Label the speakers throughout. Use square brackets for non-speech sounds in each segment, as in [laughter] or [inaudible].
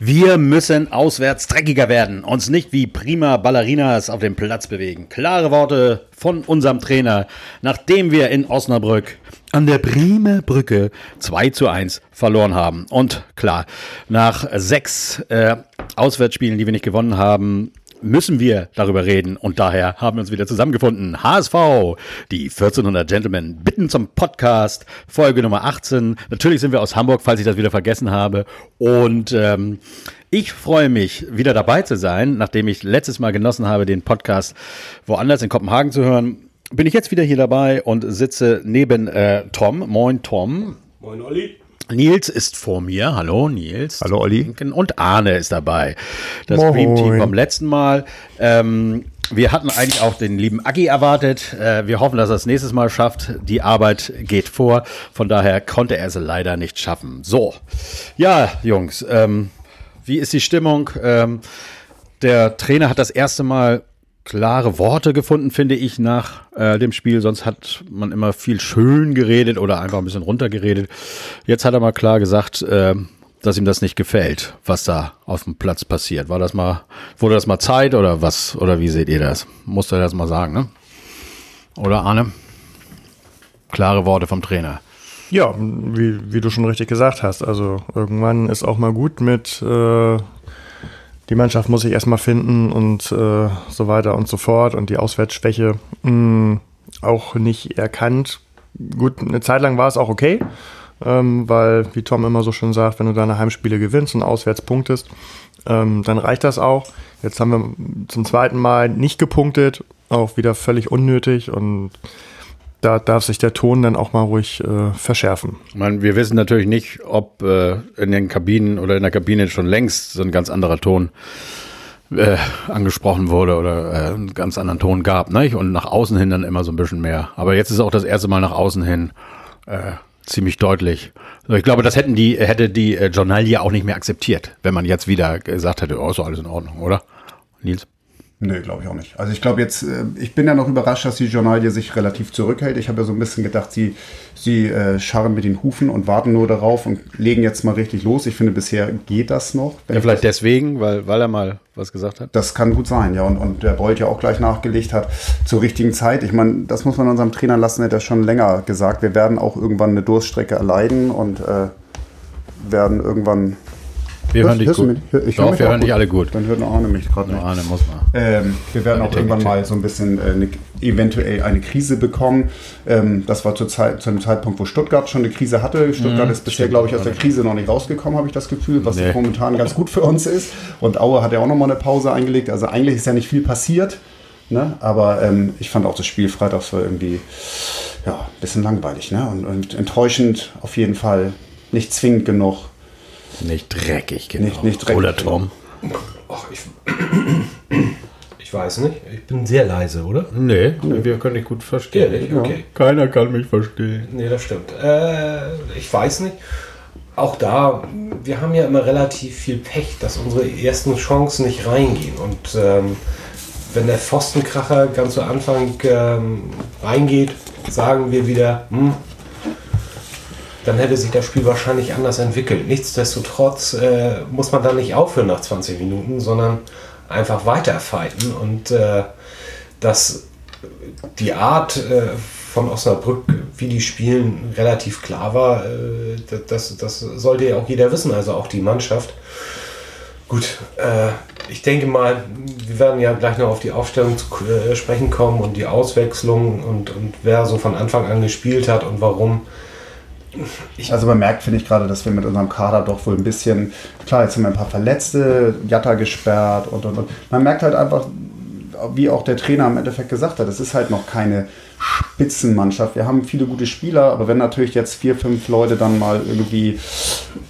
Speaker 1: Wir müssen auswärts dreckiger werden, uns nicht wie prima Ballerinas auf dem Platz bewegen. Klare Worte von unserem Trainer, nachdem wir in Osnabrück an der Prime Brücke 2 zu 1 verloren haben. Und klar, nach sechs äh, Auswärtsspielen, die wir nicht gewonnen haben, müssen wir darüber reden und daher haben wir uns wieder zusammengefunden. HSV, die 1400 Gentlemen bitten zum Podcast, Folge Nummer 18. Natürlich sind wir aus Hamburg, falls ich das wieder vergessen habe. Und ähm, ich freue mich, wieder dabei zu sein, nachdem ich letztes Mal genossen habe, den Podcast woanders in Kopenhagen zu hören. Bin ich jetzt wieder hier dabei und sitze neben äh, Tom. Moin, Tom.
Speaker 2: Moin, Olli.
Speaker 1: Nils ist vor mir. Hallo Nils.
Speaker 3: Hallo Olli.
Speaker 1: Und Arne ist dabei. Das. Dream Team vom letzten Mal. Ähm, wir hatten eigentlich auch den lieben Agi erwartet. Äh, wir hoffen, dass er es nächstes Mal schafft. Die Arbeit geht vor. Von daher konnte er es leider nicht schaffen. So. Ja, Jungs. Ähm, wie ist die Stimmung? Ähm, der Trainer hat das erste Mal klare Worte gefunden, finde ich, nach äh, dem Spiel. Sonst hat man immer viel schön geredet oder einfach ein bisschen runtergeredet. Jetzt hat er mal klar gesagt, äh, dass ihm das nicht gefällt, was da auf dem Platz passiert. War das mal, wurde das mal Zeit oder was? Oder wie seht ihr das? Musst du das mal sagen, ne? Oder Arne? Klare Worte vom Trainer.
Speaker 3: Ja, wie, wie du schon richtig gesagt hast. Also irgendwann ist auch mal gut mit, äh, die Mannschaft muss sich erstmal finden und äh, so weiter und so fort und die Auswärtsschwäche mh, auch nicht erkannt. Gut, eine Zeit lang war es auch okay, ähm, weil, wie Tom immer so schön sagt, wenn du deine Heimspiele gewinnst und auswärts punktest, ähm, dann reicht das auch. Jetzt haben wir zum zweiten Mal nicht gepunktet, auch wieder völlig unnötig und da darf sich der Ton dann auch mal ruhig äh, verschärfen.
Speaker 1: Meine, wir wissen natürlich nicht, ob äh, in den Kabinen oder in der Kabine schon längst so ein ganz anderer Ton äh, angesprochen wurde oder äh, einen ganz anderen Ton gab, nicht? Und nach außen hin dann immer so ein bisschen mehr. Aber jetzt ist auch das erste Mal nach außen hin äh, ziemlich deutlich. Ich glaube, das hätten die, hätte die äh, Journalie auch nicht mehr akzeptiert, wenn man jetzt wieder gesagt hätte, oh, ist alles in Ordnung, oder? Nils?
Speaker 2: Nee, glaube ich auch nicht. Also ich glaube jetzt, äh, ich bin ja noch überrascht, dass die Journalie sich relativ zurückhält. Ich habe ja so ein bisschen gedacht, sie, sie äh, scharren mit den Hufen und warten nur darauf und legen jetzt mal richtig los. Ich finde, bisher geht das noch.
Speaker 1: Ja, vielleicht deswegen, weil, weil er mal was gesagt hat.
Speaker 2: Das kann gut sein, ja. Und, und der Bolt ja auch gleich nachgelegt hat zur richtigen Zeit. Ich meine, das muss man unserem Trainer lassen, er hat ja schon länger gesagt. Wir werden auch irgendwann eine Durststrecke erleiden und äh, werden irgendwann
Speaker 1: wir hören dich gut.
Speaker 2: mich? Hör- ich
Speaker 1: Doch,
Speaker 2: mich
Speaker 1: wir
Speaker 2: auch
Speaker 1: hören dich alle gut.
Speaker 2: Dann hört Arne mich gerade nicht.
Speaker 1: Arne muss mal.
Speaker 2: Ähm, wir werden auch
Speaker 1: Eine
Speaker 2: irgendwann mal so ein bisschen äh, eine, eventuell eine Krise bekommen. Ähm, das war zur Zeit, zu einem Zeitpunkt, wo Stuttgart schon eine Krise hatte. Stuttgart ist bisher, glaube ich, aus der Krise noch nicht rausgekommen, habe ich das Gefühl, was
Speaker 1: Nee.
Speaker 2: momentan ganz gut für uns ist. Und Aue hat ja auch nochmal eine Pause eingelegt. Also eigentlich ist ja nicht viel passiert. Ne? Aber ähm, ich fand auch das Spiel Freitags war irgendwie ja, ein bisschen langweilig ne? und, und enttäuschend auf jeden Fall. Nicht zwingend genug.
Speaker 1: Nicht dreckig, genau.
Speaker 2: Nicht- nicht dreckig,
Speaker 1: Oder Tom?
Speaker 4: Ach, ich, [clears throat] ich weiß nicht. Ich bin sehr leise, oder?
Speaker 1: Nee, wir können dich gut verstehen.
Speaker 4: Ehrlich? Okay.
Speaker 1: Keiner kann mich verstehen.
Speaker 4: Nee, das stimmt. Äh, ich weiß nicht. Auch da, wir haben ja immer relativ viel Pech, dass unsere ersten Chancen nicht reingehen. Und ähm, wenn der Pfostenkracher ganz zu Anfang ähm, reingeht, sagen wir wieder, hm, dann hätte sich das Spiel wahrscheinlich anders entwickelt. Nichtsdestotrotz äh, muss man dann nicht aufhören nach 20 Minuten, sondern einfach weiterfighten. Und äh, dass die Art äh, von Osnabrück, wie die spielen, relativ klar war, äh, das, das sollte ja auch jeder wissen, also auch die Mannschaft. Gut, äh, ich denke mal, wir werden ja gleich noch auf die Aufstellung zu äh, sprechen kommen und die Auswechslung und, und wer so von Anfang an gespielt hat und warum.
Speaker 2: Also man merkt, finde ich gerade, dass wir mit unserem Kader doch wohl ein bisschen, klar, jetzt haben wir ein paar Verletzte, Jatta gesperrt und, und, und. Man merkt halt einfach, wie auch der Trainer im Endeffekt gesagt hat, es ist halt noch keine Spitzenmannschaft. Wir haben viele gute Spieler, aber wenn natürlich jetzt vier, fünf Leute dann mal irgendwie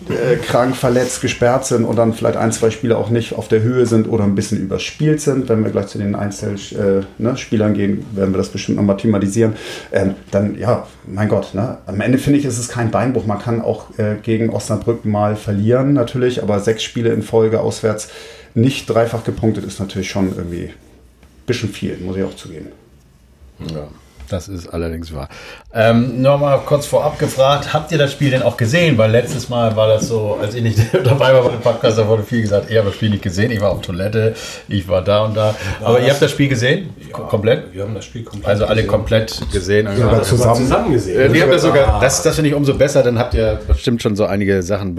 Speaker 2: äh, krank, verletzt, gesperrt sind und dann vielleicht ein, zwei Spieler auch nicht auf der Höhe sind oder ein bisschen überspielt sind, wenn wir gleich zu den Einzelspielern äh, ne, gehen, werden wir das bestimmt nochmal thematisieren, ähm, dann ja, mein Gott, ne? am Ende finde ich, ist es kein Beinbruch. Man kann auch äh, gegen Osnabrück mal verlieren natürlich, aber sechs Spiele in Folge auswärts nicht dreifach gepunktet ist natürlich schon irgendwie ein bisschen viel, muss ich auch zugeben.
Speaker 1: Ja. Das ist allerdings wahr. Ähm, Nochmal kurz vorab gefragt, habt ihr das Spiel denn auch gesehen? Weil letztes Mal war das so, als ich nicht [laughs] dabei war bei dem Podcast, da wurde viel gesagt, ich habe das Spiel nicht gesehen, ich war auf Toilette, ich war da und da. Aber ihr habt das Spiel gesehen? Ko- komplett?
Speaker 5: Wir haben das Spiel komplett
Speaker 1: Also alle
Speaker 5: gesehen.
Speaker 1: komplett gesehen.
Speaker 2: Ja, aber zusammen.
Speaker 5: zusammen gesehen.
Speaker 1: Äh, ihr habt das sogar, das, das finde ich umso besser, dann habt ihr bestimmt schon so einige Sachen,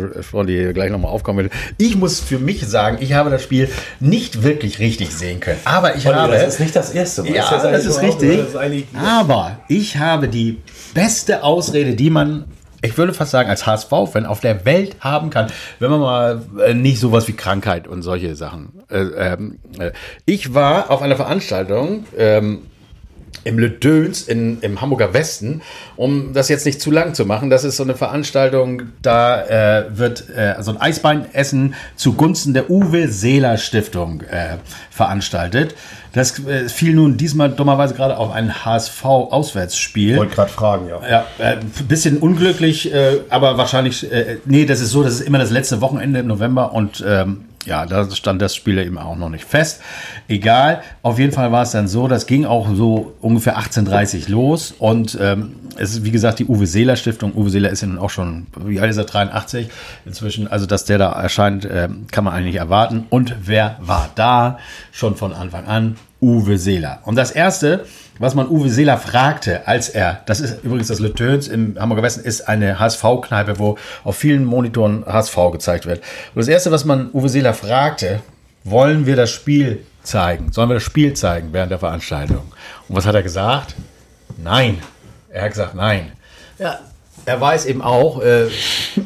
Speaker 1: die gleich nochmal aufkommen werden. Ich muss für mich sagen, ich habe das Spiel nicht wirklich richtig sehen können. Aber ich habe.
Speaker 5: das ist nicht das erste Mal.
Speaker 1: Ja,
Speaker 5: Das ist
Speaker 1: das ist richtig.
Speaker 5: Das ist
Speaker 1: Aber ich habe die beste Ausrede, die man, ich würde fast sagen, als HSV-Fan auf der Welt haben kann, wenn man mal äh, nicht sowas wie Krankheit und solche Sachen. Äh, ähm, äh, ich war auf einer Veranstaltung. Ähm, im Le Döns in, im Hamburger Westen, um das jetzt nicht zu lang zu machen. Das ist so eine Veranstaltung, da äh, wird äh, so ein Eisbeinessen zugunsten der Uwe Seeler Stiftung äh, veranstaltet. Das äh, fiel nun diesmal dummerweise gerade auf ein HSV-Auswärtsspiel.
Speaker 2: Wollte gerade fragen, ja.
Speaker 1: Ja, äh, ein bisschen unglücklich, äh, aber wahrscheinlich, äh, nee, das ist so, das ist immer das letzte Wochenende im November und ähm, ja, da stand das Spiel eben auch noch nicht fest. Egal, auf jeden Fall war es dann so, das ging auch so ungefähr 18.30 los und ähm, es ist wie gesagt die Uwe Seeler Stiftung. Uwe Seeler ist ja nun auch schon, wie alt ist er, 83 inzwischen, also dass der da erscheint, ähm, kann man eigentlich nicht erwarten. Und wer war da? Schon von Anfang an Uwe Seeler. Und das erste, was man Uwe Seeler fragte, als er, das ist übrigens das Le Töns im Hamburger Westen, ist eine HSV-Kneipe, wo auf vielen Monitoren HSV gezeigt wird. Und das erste, was man Uwe Seeler fragte, wollen wir das Spiel zeigen? Sollen wir das Spiel zeigen während der Veranstaltung? Und was hat er gesagt? Nein. Er hat gesagt, nein. Ja, er weiß eben auch, äh,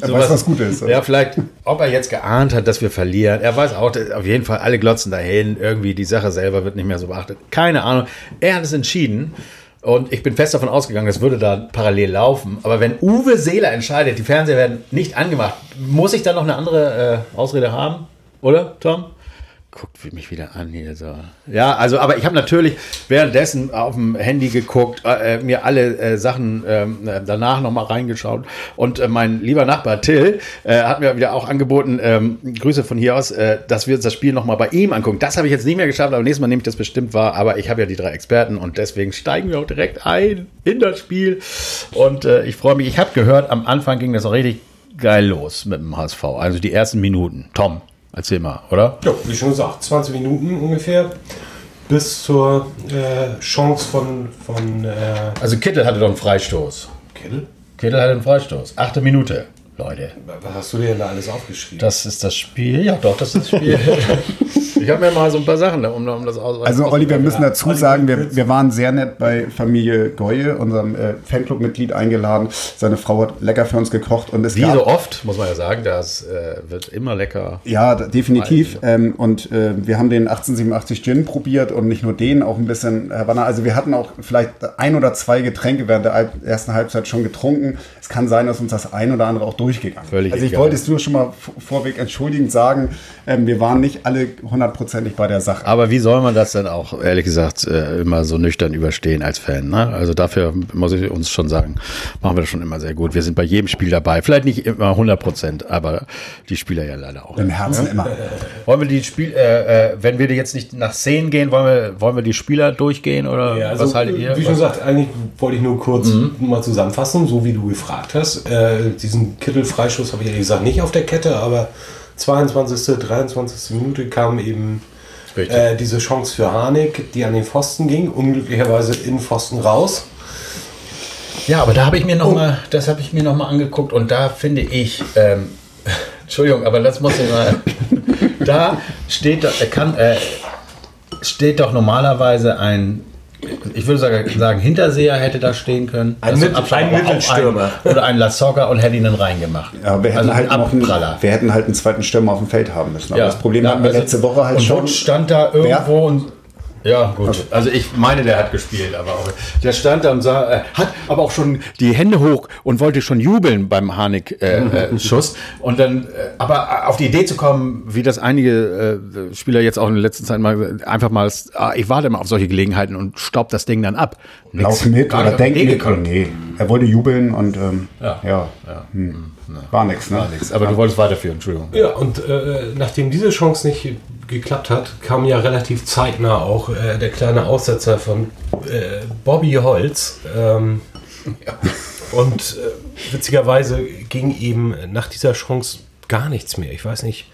Speaker 2: Er weiß, was gut ist.
Speaker 1: Ja, vielleicht, ob er jetzt geahnt hat, dass wir verlieren. Er weiß auch, dass auf jeden Fall alle glotzen dahin. Irgendwie die Sache selber wird nicht mehr so beachtet. Keine Ahnung. Er hat es entschieden. Und ich bin fest davon ausgegangen, das würde da parallel laufen. Aber wenn Uwe Seeler entscheidet, die Fernseher werden nicht angemacht, muss ich dann noch eine andere äh, Ausrede haben? Oder, Tom? Guckt mich wieder an hier so. Ja, also, aber ich habe natürlich währenddessen auf dem Handy geguckt, äh, mir alle äh, Sachen ähm, äh, danach nochmal reingeschaut. Und äh, mein lieber Nachbar Till äh, hat mir wieder auch angeboten, ähm, Grüße von hier aus, äh, dass wir uns das Spiel nochmal bei ihm angucken. Das habe ich jetzt nicht mehr geschafft, aber nächstes Mal nehme ich das bestimmt wahr. Aber ich habe ja die drei Experten und deswegen steigen wir auch direkt ein in das Spiel. Und äh, ich freue mich. Ich habe gehört, am Anfang ging das auch richtig geil los mit dem HSV. Also die ersten Minuten. Tom, erzähl mal, oder?
Speaker 5: Ja, wie schon gesagt, 20 Minuten ungefähr. Bis zur äh, Chance von, von äh,
Speaker 1: Also Kittel hatte doch einen Freistoß.
Speaker 5: Kittel.
Speaker 1: Kittel hatte einen Freistoß. Achte Minute, Leute.
Speaker 5: Was hast du dir denn da alles aufgeschrieben?
Speaker 1: Das ist das Spiel. Ja, doch, das ist das Spiel. [laughs] ich habe mir mal so ein paar Sachen, um, um das aus.
Speaker 2: Also Olli, wir müssen dazu sagen, wir, wir waren sehr nett bei Familie Goye, unserem äh, Fanclub-Mitglied, eingeladen. Seine Frau hat lecker für uns gekocht und es
Speaker 1: Wie
Speaker 2: gab,
Speaker 1: so oft, muss man ja sagen, das äh, wird immer lecker.
Speaker 2: Ja, definitiv. Ähm, und äh, wir haben den 1887 Gin probiert und nicht nur den, auch ein bisschen Havanna. Also wir hatten auch vielleicht ein oder zwei Getränke während der ersten Halbzeit schon getrunken. Es kann sein, dass uns das ein oder andere auch durchgegangen.
Speaker 1: Völlig
Speaker 2: Also ich
Speaker 1: egal.
Speaker 2: wollte es nur schon mal vorweg entschuldigend sagen, ähm, wir waren nicht alle hundertprozentig bei der Sache.
Speaker 1: Aber wie soll man das denn auch, ehrlich gesagt, äh, immer so nüchtern überstehen als Fan? Ne? Also dafür muss ich uns schon sagen, machen wir das schon immer sehr gut. Wir sind bei jedem Spiel dabei. Vielleicht nicht immer 100 Prozent, aber die Spieler ja leider auch.
Speaker 2: Im Herzen immer.
Speaker 1: Wollen wir die Spiel, äh, äh, wenn wir jetzt nicht nach Szenen gehen, wollen wir, wollen wir die Spieler durchgehen oder
Speaker 5: Ja, also,
Speaker 1: was haltet ihr?
Speaker 5: Wie schon gesagt, eigentlich wollte ich nur kurz mal zusammenfassen, so wie du gefragt hast. Äh, diesen Kittel-Freischuss habe ich ehrlich gesagt nicht auf der Kette, aber 22., 23. Minute kam eben äh, diese Chance für Harnik, die an den Pfosten ging, unglücklicherweise in Pfosten raus.
Speaker 1: Ja, aber da habe ich mir noch mal, das habe ich mir noch mal angeguckt und da finde ich, ähm, [laughs] Entschuldigung, aber das muss ich mal, [laughs] da steht, doch- kann, äh, steht doch normalerweise ein, ich würde sagen, sagen Hinterseher hätte da stehen können.
Speaker 5: Ein
Speaker 1: ist
Speaker 5: Mit- ein Mittelstürmer.
Speaker 1: Ein, oder ein Lasogga und hätte ihn dann reingemacht.
Speaker 2: Ja, wir hätten,
Speaker 1: also
Speaker 2: halt einen, wir hätten halt einen zweiten Stürmer auf dem Feld haben müssen. Aber
Speaker 1: Ja.
Speaker 2: das Problem hatten wir
Speaker 1: also-
Speaker 2: letzte Woche halt
Speaker 1: und
Speaker 2: schon.
Speaker 1: Stand da irgendwo und ja, gut. Also ich meine, der hat gespielt, aber auch, der stand da und sah, äh, hat aber auch schon die Hände hoch und wollte schon jubeln beim Harnik-Schuss. Äh, äh, [laughs] Schuss. und dann, äh, aber auf die Idee zu kommen, wie das einige äh, Spieler jetzt auch in der letzten Zeit mal einfach mal, ah, ich warte immer auf solche Gelegenheiten und staub das Ding dann ab. Nix.
Speaker 2: Lauf mit oder denk mit.
Speaker 1: gekommen.
Speaker 2: Nee, er wollte jubeln und ähm,
Speaker 1: Ja.
Speaker 2: ja, Hm. war nix. Ne?
Speaker 1: War nix. Aber du wolltest weiterführen, Entschuldigung.
Speaker 5: Ja, und äh, nachdem diese Chance nicht
Speaker 4: geklappt hat, kam ja relativ zeitnah auch äh, der kleine Aussetzer von äh, Bobby Holz. Ähm, ja. [laughs] Und äh, witzigerweise ging eben nach dieser Chance gar nichts mehr. Ich weiß nicht,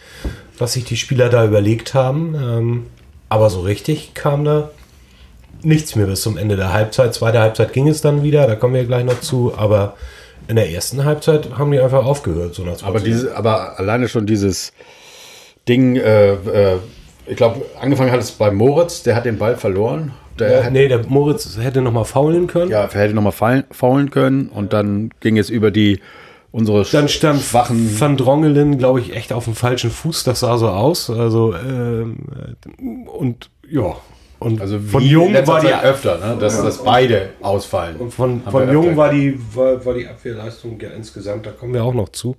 Speaker 4: was sich die Spieler da überlegt haben. Ähm, aber so richtig kam da nichts mehr bis zum Ende der Halbzeit. Zweite Halbzeit ging es dann wieder, da kommen wir gleich noch zu. Aber in der ersten Halbzeit haben die einfach aufgehört. So
Speaker 1: aber, diese, aber alleine schon dieses Ding, äh, äh, ich glaube, angefangen hat es bei Moritz, der hat den Ball verloren.
Speaker 4: Der ja, nee, der Moritz hätte nochmal faulen können.
Speaker 1: Ja, er hätte nochmal faulen können und dann ging es über die unsere
Speaker 4: Dann stand schwachen Van Drongelen, glaube ich, echt auf dem falschen Fuß. Das sah so aus. Also ähm, und ja. Und
Speaker 1: also von Jung war die öfter, ne? dass, ja. dass beide ausfallen.
Speaker 4: Und von, von Jung war die, war, war die Abwehrleistung ja insgesamt, da kommen wir auch noch zu.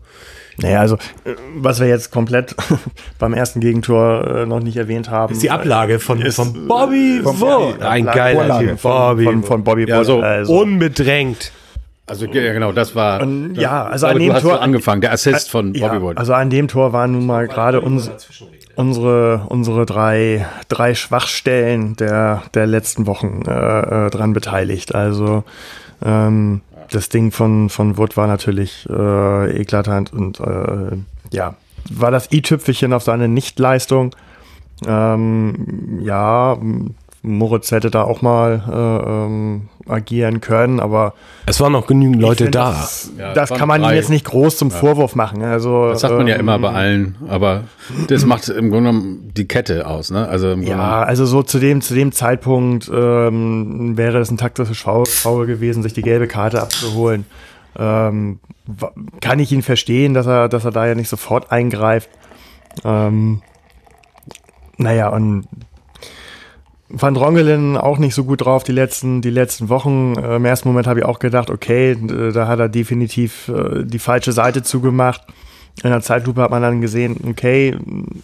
Speaker 3: Naja, also äh, was wir jetzt komplett [laughs] beim ersten Gegentor äh, noch nicht erwähnt haben.
Speaker 4: Ist die Ablage von, ist, von Bobby Wood.
Speaker 3: Ein geiler Typ.
Speaker 4: Bobby von, von Bobby
Speaker 1: ja, so
Speaker 4: also. Unbedrängt.
Speaker 1: Also ja, genau, das war.
Speaker 3: Und, ja, also an dem
Speaker 1: Tor angefangen, der Assist von Bobby ja, Wood.
Speaker 3: Also an dem Tor waren nun mal gerade uns, unsere unsere drei drei Schwachstellen der der letzten Wochen äh, äh, dran beteiligt. Also ähm, das Ding von von Wood war natürlich äh, eklatant und äh, ja war das i-Tüpfelchen auf seine Nichtleistung. Ähm, ja, Moritz hätte da auch mal äh, ähm, agieren können, aber
Speaker 4: es waren noch genügend Leute find, da.
Speaker 3: Das, ja, das kann man ihm jetzt nicht groß zum ja. Vorwurf machen. Also
Speaker 1: das sagt man ja ähm, immer bei allen, aber das macht im Grunde genommen die Kette aus, ne?
Speaker 3: Also ja, also so zu dem zu dem Zeitpunkt ähm, wäre es ein taktisches Foul gewesen, sich die gelbe Karte abzuholen. Ähm, kann ich ihn verstehen, dass er dass er da ja nicht sofort eingreift. Ähm, naja, und Van Drongelen auch nicht so gut drauf die letzten, die letzten Wochen. Äh, Im ersten Moment habe ich auch gedacht, okay, da hat er definitiv äh, die falsche Seite zugemacht. In der Zeitlupe hat man dann gesehen, okay.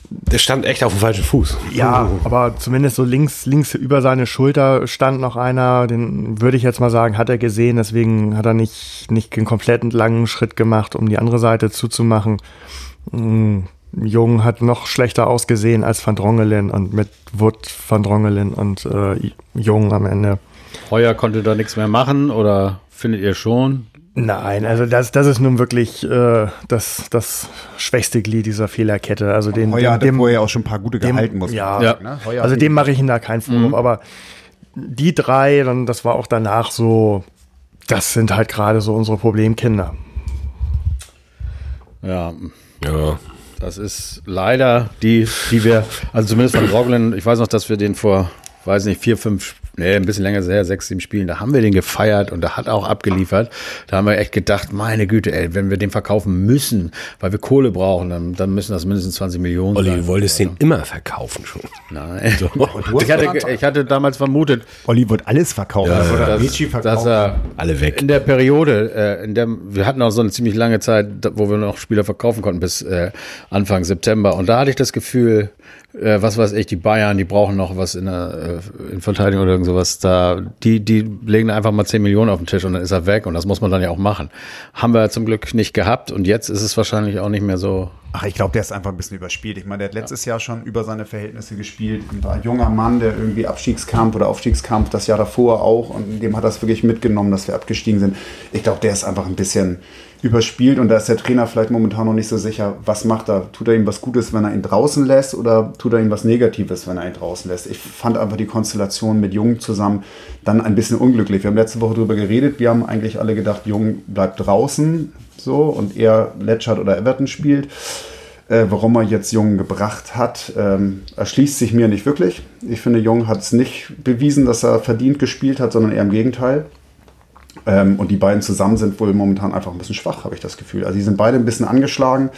Speaker 4: Der stand echt auf dem falschen Fuß.
Speaker 3: Ja, aber zumindest so links, links über seine Schulter stand noch einer. Den würde ich jetzt mal sagen, hat er gesehen. Deswegen hat er nicht, nicht den kompletten langen Schritt gemacht, um die andere Seite zuzumachen. Jung hat noch schlechter ausgesehen als Van Drongelen und mit Wood, Van Drongelen und äh, Jung am Ende.
Speaker 1: Heuer konnte da nichts mehr machen oder findet ihr schon?
Speaker 3: Nein, also das, das ist nun wirklich äh, das, das schwächste Glied dieser Fehlerkette. Also den,
Speaker 2: Heuer
Speaker 3: dem,
Speaker 2: hat dem, vorher auch schon ein paar gute
Speaker 3: dem,
Speaker 2: gehalten, muss
Speaker 3: ja, ja. Ne? Also dem mache ich ihm da keinen Vorwurf, mhm. aber die drei, dann, das war auch danach so, das sind halt gerade so unsere Problemkinder.
Speaker 1: Ja. Ja. Das ist leider die, die wir, also zumindest von Roglen, ich weiß noch, dass wir den vor, weiß nicht, vier, fünf nee, ein bisschen länger her, sechs, sieben Spielen, da haben wir den gefeiert und da hat auch abgeliefert. Da haben wir echt gedacht, meine Güte, ey, wenn wir den verkaufen müssen, weil wir Kohle brauchen, dann, dann müssen das mindestens 20 Millionen
Speaker 4: Olli, sein. Olli, du wolltest den immer verkaufen schon.
Speaker 1: Nein. So. [laughs] Ich, hatte, ich hatte damals vermutet.
Speaker 2: Olli wird alles verkaufen. Ja,
Speaker 1: oder dass, verkaufen. dass er alle weg. In der Periode, äh, in der, wir hatten auch so eine ziemlich lange Zeit, wo wir noch Spieler verkaufen konnten bis äh, Anfang September. Und da hatte ich das Gefühl, äh, was weiß ich, die Bayern, die brauchen noch was in der äh, in Verteidigung oder irgend sowas. Da, die, die legen einfach mal 10 Millionen auf den Tisch und dann ist er weg und das muss man dann ja auch machen. Haben wir zum Glück nicht gehabt und jetzt ist es wahrscheinlich auch nicht mehr so.
Speaker 2: Ach, ich glaube, der ist einfach ein bisschen überspielt. Ich meine, der hat letztes ja. Jahr schon über seine Verhältnisse gespielt. Und ein junger Mann, der irgendwie Abstiegskampf oder Aufstiegskampf das Jahr davor auch und dem hat das wirklich mitgenommen, dass wir abgestiegen sind. Ich glaube, der ist einfach ein bisschen überspielt und da ist der Trainer vielleicht momentan noch nicht so sicher, was macht er. Tut er ihm was Gutes, wenn er ihn draußen lässt oder tut er ihm was Negatives, wenn er ihn draußen lässt? Ich fand einfach die Konstellation mit Jung zusammen dann ein bisschen unglücklich. Wir haben letzte Woche darüber geredet, wir haben eigentlich alle gedacht, Jung bleibt draußen so und er Letschert oder Everton spielt. Äh, warum er jetzt Jung gebracht hat, ähm, erschließt sich mir nicht wirklich. Ich finde, Jung hat es nicht bewiesen, dass er verdient gespielt hat, sondern eher im Gegenteil. Ähm, und die beiden zusammen sind wohl momentan einfach ein bisschen schwach, habe ich das Gefühl. Also die sind beide ein bisschen angeschlagen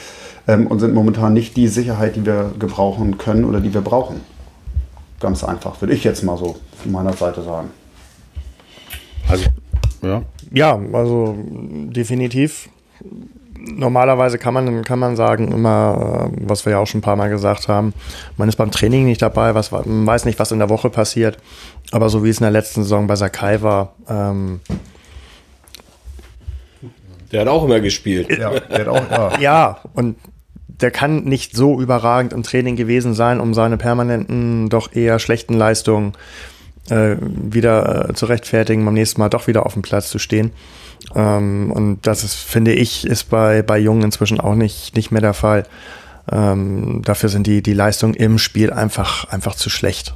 Speaker 2: ähm, und sind momentan nicht die Sicherheit, die wir gebrauchen können oder die wir brauchen. Ganz einfach, würde ich jetzt mal so von meiner Seite sagen.
Speaker 3: Also, ja. Ja, also definitiv. Normalerweise kann man, kann man sagen, immer, äh, was wir ja auch schon ein paar Mal gesagt haben, man ist beim Training nicht dabei, was, man weiß nicht, was in der Woche passiert. Aber so wie es in der letzten Saison bei Sakai war, ähm,
Speaker 4: der hat auch immer gespielt.
Speaker 3: Ja, der hat auch, ja. [laughs] ja, und der kann nicht so überragend im Training gewesen sein, um seine permanenten, doch eher schlechten Leistungen äh, wieder äh, zu rechtfertigen, beim nächsten Mal doch wieder auf dem Platz zu stehen. Ähm, und das ist, finde ich, ist bei, bei Jungen inzwischen auch nicht, nicht mehr der Fall. Ähm, dafür sind die, die Leistungen im Spiel einfach, einfach zu schlecht.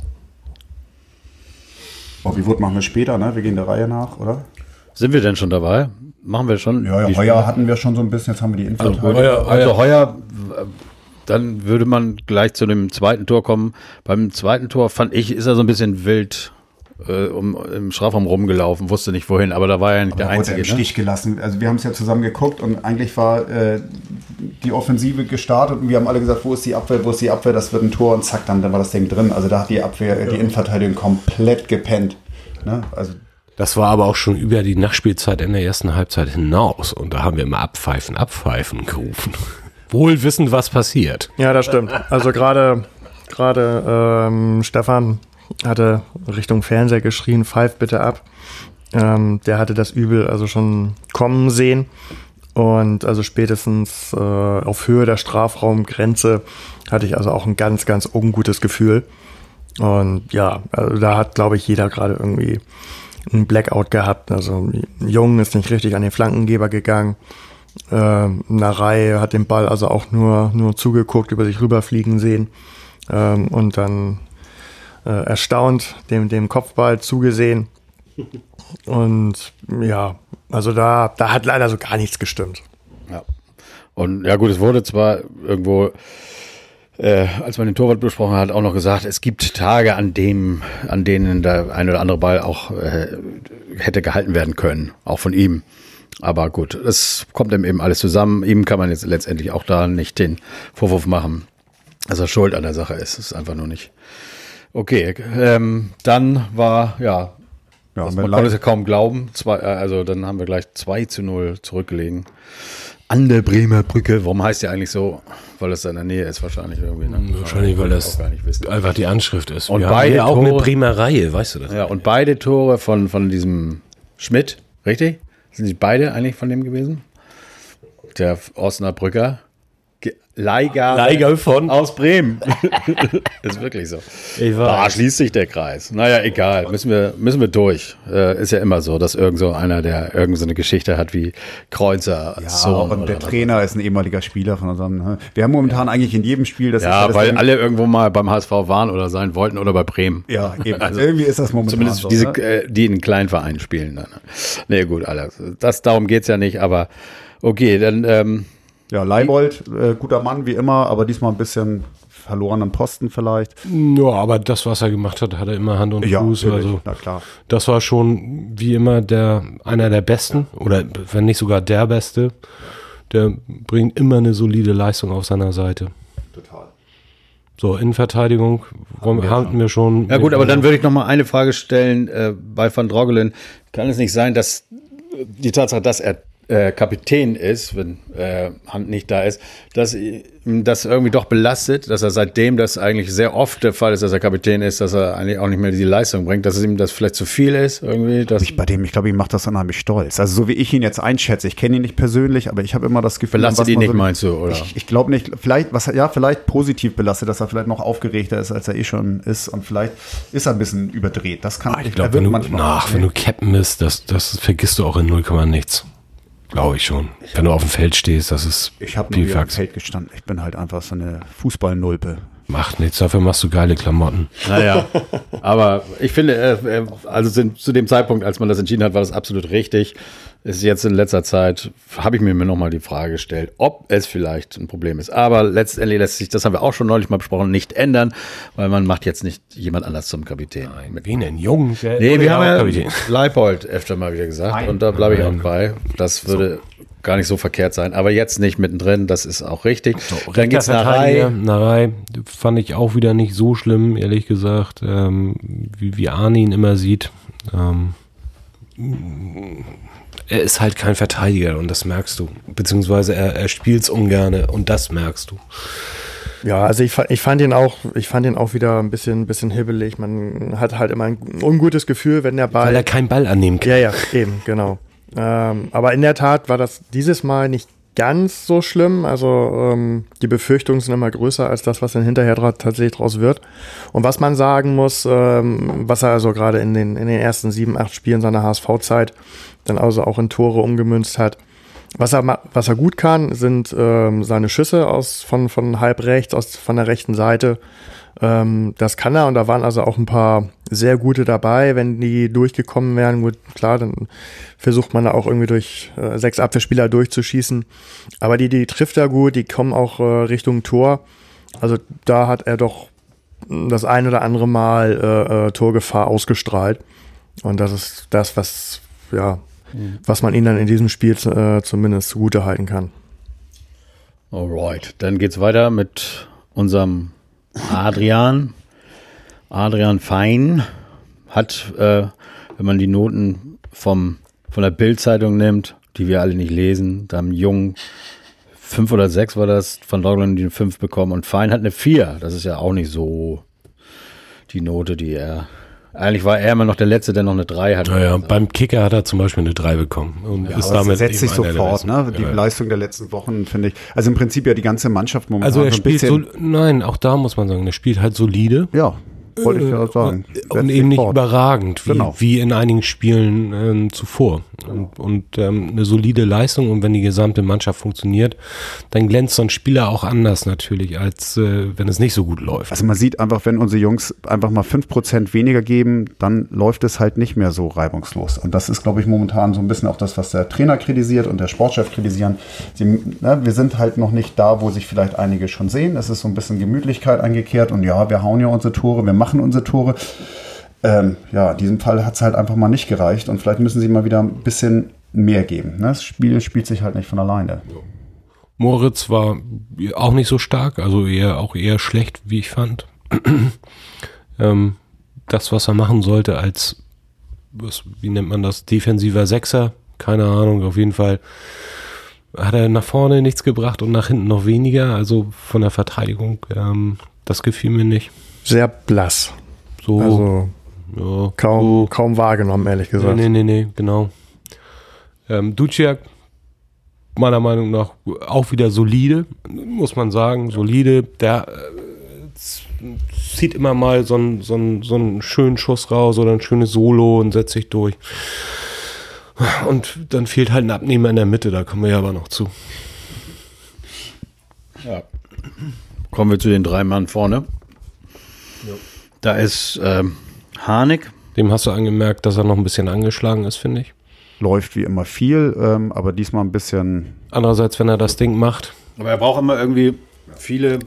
Speaker 2: Bobby machen wir später, ne? Wir gehen der Reihe nach, oder?
Speaker 1: Sind wir denn schon dabei? Machen wir schon?
Speaker 2: Ja, ja, heuer hatten wir schon so ein bisschen, jetzt haben wir die Info.
Speaker 1: Also, heuer, also heuer, dann würde man gleich zu dem zweiten Tor kommen. Beim zweiten Tor fand ich, ist er so ein bisschen wild äh, um, im Strafraum rumgelaufen, wusste nicht wohin, aber da war er nicht aber der Einzige.
Speaker 2: Er im ne? Stich gelassen. Also wir haben es ja zusammen geguckt und eigentlich war äh, die Offensive gestartet und wir haben alle gesagt, wo ist die Abwehr, wo ist die Abwehr, das wird ein Tor und zack, dann, dann war das Ding drin. Also da hat die Abwehr, ja. die Innenverteidigung komplett gepennt. Ne?
Speaker 4: Also das war aber auch schon über die Nachspielzeit in der ersten Halbzeit hinaus. Und da haben wir immer abpfeifen, abpfeifen gerufen. [laughs] Wohl wissend, was passiert.
Speaker 3: Ja, das stimmt. Also gerade gerade ähm, Stefan hatte Richtung Fernseher geschrien, pfeif bitte ab. Ähm, der hatte das Übel also schon kommen sehen. Und also spätestens äh, auf Höhe der Strafraumgrenze hatte ich also auch ein ganz, ganz ungutes Gefühl. Und ja, also da hat, glaube ich, jeder gerade irgendwie einen Blackout gehabt. Also Jung ist nicht richtig an den Flankengeber gegangen. Äh, Narei hat den Ball also auch nur, nur zugeguckt, über sich rüberfliegen sehen. Ähm, und dann äh, erstaunt dem, dem Kopfball zugesehen. Und ja, also da, da hat leider so gar nichts gestimmt.
Speaker 1: Ja. Und ja gut, es wurde zwar irgendwo äh, als man den Torwart besprochen hat, auch noch gesagt, es gibt Tage, an dem, an denen der ein oder andere Ball auch äh, hätte gehalten werden können, auch von ihm. Aber gut, es kommt eben alles zusammen. Ihm kann man jetzt letztendlich auch da nicht den Vorwurf machen, dass er schuld an der Sache ist. Es ist einfach nur nicht. Okay, ähm, dann war, ja, ja man konnte es ja kaum glauben. Zwei, äh, also dann haben wir gleich 2 zu 0 zurückgelegen an der Bremer Brücke. Warum heißt die eigentlich so? Weil es in der Nähe ist wahrscheinlich irgendwie. Ne?
Speaker 4: Wahrscheinlich, weil das einfach die Anschrift ist.
Speaker 1: Und Wir beide
Speaker 4: auch eine Bremer Reihe, weißt du das?
Speaker 1: Ja, und beide Tore von, von diesem Schmidt, richtig? Sind die beide eigentlich von dem gewesen? Der Osnabrücker. Leihgabe,
Speaker 4: Leihgabe von
Speaker 1: aus Bremen. [laughs] ist wirklich so. Da schließt sich der Kreis. Naja, egal. Müssen wir, müssen wir durch. Äh, ist ja immer so, dass irgend so einer, der irgend so eine Geschichte hat wie Kreuzer.
Speaker 2: Ja, Sohn und der Trainer was. ist ein ehemaliger Spieler von unserem. Ne? Wir haben momentan ja. eigentlich in jedem Spiel
Speaker 1: das. Ja, weil alle irgendwo mal beim HSV waren oder sein wollten oder bei Bremen.
Speaker 2: Ja, eben. [laughs] Also irgendwie ist das momentan
Speaker 1: Zumindest so, diese, ne? äh, die in kleinen Vereinen spielen. Dann. Nee, gut, alles. Das, darum geht's ja nicht, aber okay, dann. Ähm,
Speaker 2: ja, Leibold, äh, guter Mann wie immer, aber diesmal ein bisschen verlorenen Posten vielleicht.
Speaker 4: Ja, aber das, was er gemacht hat, hat er immer Hand und ja, Fuß. Also, na klar. Das war schon wie immer der einer der Besten oder wenn nicht sogar der Beste. Der bringt immer eine solide Leistung auf seiner Seite. Total. So, Innenverteidigung haben wir, hatten wir schon.
Speaker 1: Ja gut, aber dann würde ich noch mal eine Frage stellen äh, bei Van Drogelen. Kann es nicht sein, dass die Tatsache, dass er äh, Kapitän ist, wenn äh, Hand nicht da ist, dass ihm das irgendwie doch belastet, dass er seitdem das eigentlich sehr oft der Fall ist, dass er Kapitän ist, dass er eigentlich auch nicht mehr die Leistung bringt, dass es ihm das vielleicht zu viel ist irgendwie. Dass
Speaker 2: ich bei dem, ich glaube, ihm macht das unheimlich stolz. Also so wie ich ihn jetzt einschätze, ich kenne ihn nicht persönlich, aber ich habe immer das Gefühl,
Speaker 1: belastet ihn nicht, so, meinst du, oder?
Speaker 2: Ich, ich glaube nicht, vielleicht, was ja, vielleicht positiv belastet, dass er vielleicht noch aufgeregter ist, als er eh schon ist und vielleicht ist er ein bisschen überdreht. Das kann
Speaker 4: ah, ich glaube, wenn du, nach, wenn du Captain bist, das, das vergisst du auch in 0, nichts. Glaube ich schon. Ich Wenn du auf dem Feld stehst, das ist
Speaker 2: Ich habe nur auf dem Feld gestanden. Ich bin halt einfach so eine Fußballnulpe.
Speaker 4: Macht nichts, dafür machst du geile Klamotten.
Speaker 1: Naja, aber ich finde, äh, äh, also zu dem Zeitpunkt, als man das entschieden hat, war das absolut richtig ist jetzt in letzter Zeit, habe ich mir nochmal die Frage gestellt, ob es vielleicht ein Problem ist. Aber letztendlich lässt sich, das haben wir auch schon neulich mal besprochen, nicht ändern, weil man macht jetzt nicht jemand anders zum Kapitän.
Speaker 4: Nein, mit wen denn? Jung?
Speaker 1: Nee, wir haben ja. Leipold öfter mal wieder gesagt Nein. und da bleibe ich auch bei. Das würde so. Gar nicht so verkehrt sein. Aber jetzt nicht mittendrin, das ist auch richtig.
Speaker 4: So, Dann geht's nach Narei. Narei fand ich auch wieder nicht so schlimm, ehrlich gesagt, ähm, wie, wie Arne ihn immer sieht. Ähm, er ist halt kein Verteidiger und das merkst du. Beziehungsweise er, er spielt es ungern und das merkst du.
Speaker 3: Ja, also ich, ich fand ihn auch, ich fand ihn auch wieder ein bisschen, bisschen hibbelig. Man hat halt immer ein ungutes Gefühl, wenn der Ball.
Speaker 4: Weil er keinen Ball annehmen kann.
Speaker 3: Ja, ja, eben, genau. Ähm, aber in der Tat war das dieses Mal nicht ganz so schlimm. Also ähm, die Befürchtungen sind immer größer als das, was dann hinterher tatsächlich draus wird. Und was man sagen muss, ähm, was er also gerade in den, in den ersten sieben, acht Spielen seiner HSV-Zeit dann also auch in Tore umgemünzt hat. Was er, was er gut kann, sind ähm, seine Schüsse aus, von, von halb rechts, aus, von der rechten Seite. Ähm, das kann er und da waren also auch ein paar sehr gute dabei, wenn die durchgekommen wären. Gut, klar, dann versucht man da auch irgendwie durch äh, sechs Abwehrspieler durchzuschießen. Aber die, die trifft er gut, die kommen auch äh, Richtung Tor. Also da hat er doch das ein oder andere Mal äh, äh, Torgefahr ausgestrahlt. Und das ist das, was, ja, mhm. was man ihnen dann in diesem Spiel äh, zumindest zugute halten kann.
Speaker 1: Alright, dann geht's weiter mit unserem Adrian. Adrian Fein hat, äh, wenn man die Noten vom, von der Bildzeitung nimmt, die wir alle nicht lesen, da haben Jungen fünf oder sechs war das, von Dogland die eine fünf bekommen und Fein hat eine vier. Das ist ja auch nicht so die Note, die er eigentlich war er immer noch der Letzte, der noch eine 3 hat.
Speaker 4: Naja, beim Kicker hat er zum Beispiel eine 3 bekommen.
Speaker 2: Und ja, ist damit setzt sich sofort, ne? Die ja. Leistung der letzten Wochen, finde ich. Also im Prinzip ja die ganze Mannschaft
Speaker 4: momentan. Also er spielt so, nein, auch da muss man sagen, er spielt halt solide.
Speaker 2: Ja. Wollte ich ja sagen.
Speaker 4: Und eben nicht fort. überragend, wie, genau. wie in einigen Spielen ähm, zuvor. Und, und ähm, eine solide Leistung und wenn die gesamte Mannschaft funktioniert, dann glänzt so ein Spieler auch anders natürlich, als äh, wenn es nicht so gut läuft.
Speaker 2: Also man sieht einfach, wenn unsere Jungs einfach mal 5% weniger geben, dann läuft es halt nicht mehr so reibungslos. Und das ist, glaube ich, momentan so ein bisschen auch das, was der Trainer kritisiert und der Sportchef kritisieren. Sie, ne, wir sind halt noch nicht da, wo sich vielleicht einige schon sehen. Es ist so ein bisschen Gemütlichkeit eingekehrt und ja, wir hauen ja unsere Tore, wir machen unsere Tore. Ähm, ja, in diesem Fall hat es halt einfach mal nicht gereicht und vielleicht müssen sie mal wieder ein bisschen mehr geben. Ne? Das Spiel spielt sich halt nicht von alleine.
Speaker 4: Moritz war auch nicht so stark, also eher auch eher schlecht, wie ich fand. [clears throat] ähm, das, was er machen sollte als, was, wie nennt man das, defensiver Sechser, keine Ahnung, auf jeden Fall hat er nach vorne nichts gebracht und nach hinten noch weniger, also von der Verteidigung, ähm, das gefiel mir nicht.
Speaker 3: Sehr blass.
Speaker 4: So.
Speaker 3: Also ja, kaum, so. kaum wahrgenommen, ehrlich gesagt.
Speaker 4: Nee, nee, nee, genau. Ähm, Duciak, meiner Meinung nach, auch wieder solide, muss man sagen. Solide. Der äh, zieht immer mal so einen, so, einen, so einen schönen Schuss raus oder ein schönes Solo und setzt sich durch. Und dann fehlt halt ein Abnehmer in der Mitte, da kommen wir ja aber noch zu.
Speaker 1: Ja. Kommen wir zu den drei Mann vorne. Ja. Da ist ähm, Harnik.
Speaker 4: Dem hast du angemerkt, dass er noch ein bisschen angeschlagen ist, finde ich.
Speaker 2: Läuft wie immer viel, ähm, aber diesmal ein bisschen.
Speaker 4: Andererseits, wenn er das Ding macht.
Speaker 1: Aber er braucht immer irgendwie viele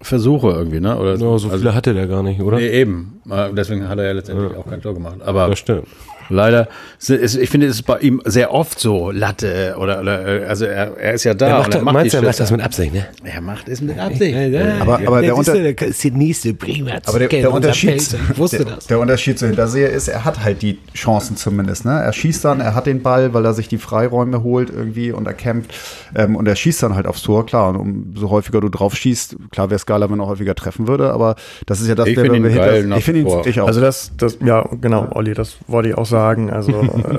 Speaker 1: Versuche irgendwie, ne?
Speaker 4: Oder ja, so viele also, hatte der gar nicht, oder?
Speaker 1: Nee, eben. Deswegen hat er ja letztendlich ja. auch kein Tor gemacht. Aber
Speaker 4: das stimmt.
Speaker 1: Leider, ich finde, es ist bei ihm sehr oft so Latte oder, oder also er, er ist ja da.
Speaker 4: Er macht, er macht meinst du, er macht das mit Absicht, ne?
Speaker 1: Er macht es mit Absicht.
Speaker 2: Ja, aber, aber der, Unter
Speaker 4: der, ist die nächste prima
Speaker 2: aber der, der Unterschied, wusste der, das. Der Unterschied zu Hinterseher ist, er hat halt die Chancen zumindest. Ne? Er schießt dann, er hat den Ball, weil er sich die Freiräume holt irgendwie und er kämpft ähm, und er schießt dann halt aufs Tor. Klar, und umso häufiger du drauf schießt, klar wäre es geiler, wenn er häufiger treffen würde, aber das ist ja das,
Speaker 1: ich finde ihn geil
Speaker 2: Ich finde ihn
Speaker 3: ich auch. Also das, das, ja, genau, Olli, das wollte ich auch sagen. Also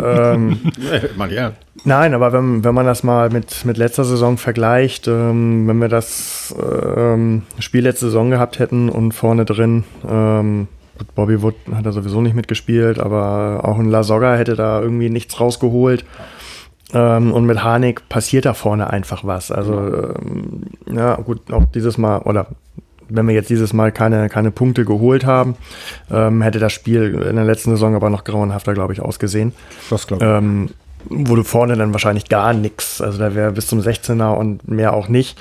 Speaker 3: ähm, [laughs] ja. Nein, aber wenn, wenn man das mal mit, mit letzter Saison vergleicht, ähm, wenn wir das ähm, Spiel letzte Saison gehabt hätten und vorne drin, ähm, Bobby Wood hat da sowieso nicht mitgespielt, aber auch ein Lasogga hätte da irgendwie nichts rausgeholt. Ähm, und mit Harnik passiert da vorne einfach was. Also, ähm, ja, gut, auch dieses Mal, oder wenn wir jetzt dieses Mal keine, keine Punkte geholt haben, ähm, hätte das Spiel in der letzten Saison aber noch grauenhafter, glaube ich, ausgesehen.
Speaker 2: Das glaube ich.
Speaker 3: Ähm, wurde vorne dann wahrscheinlich gar nichts. Also da wäre bis zum 16er und mehr auch nicht.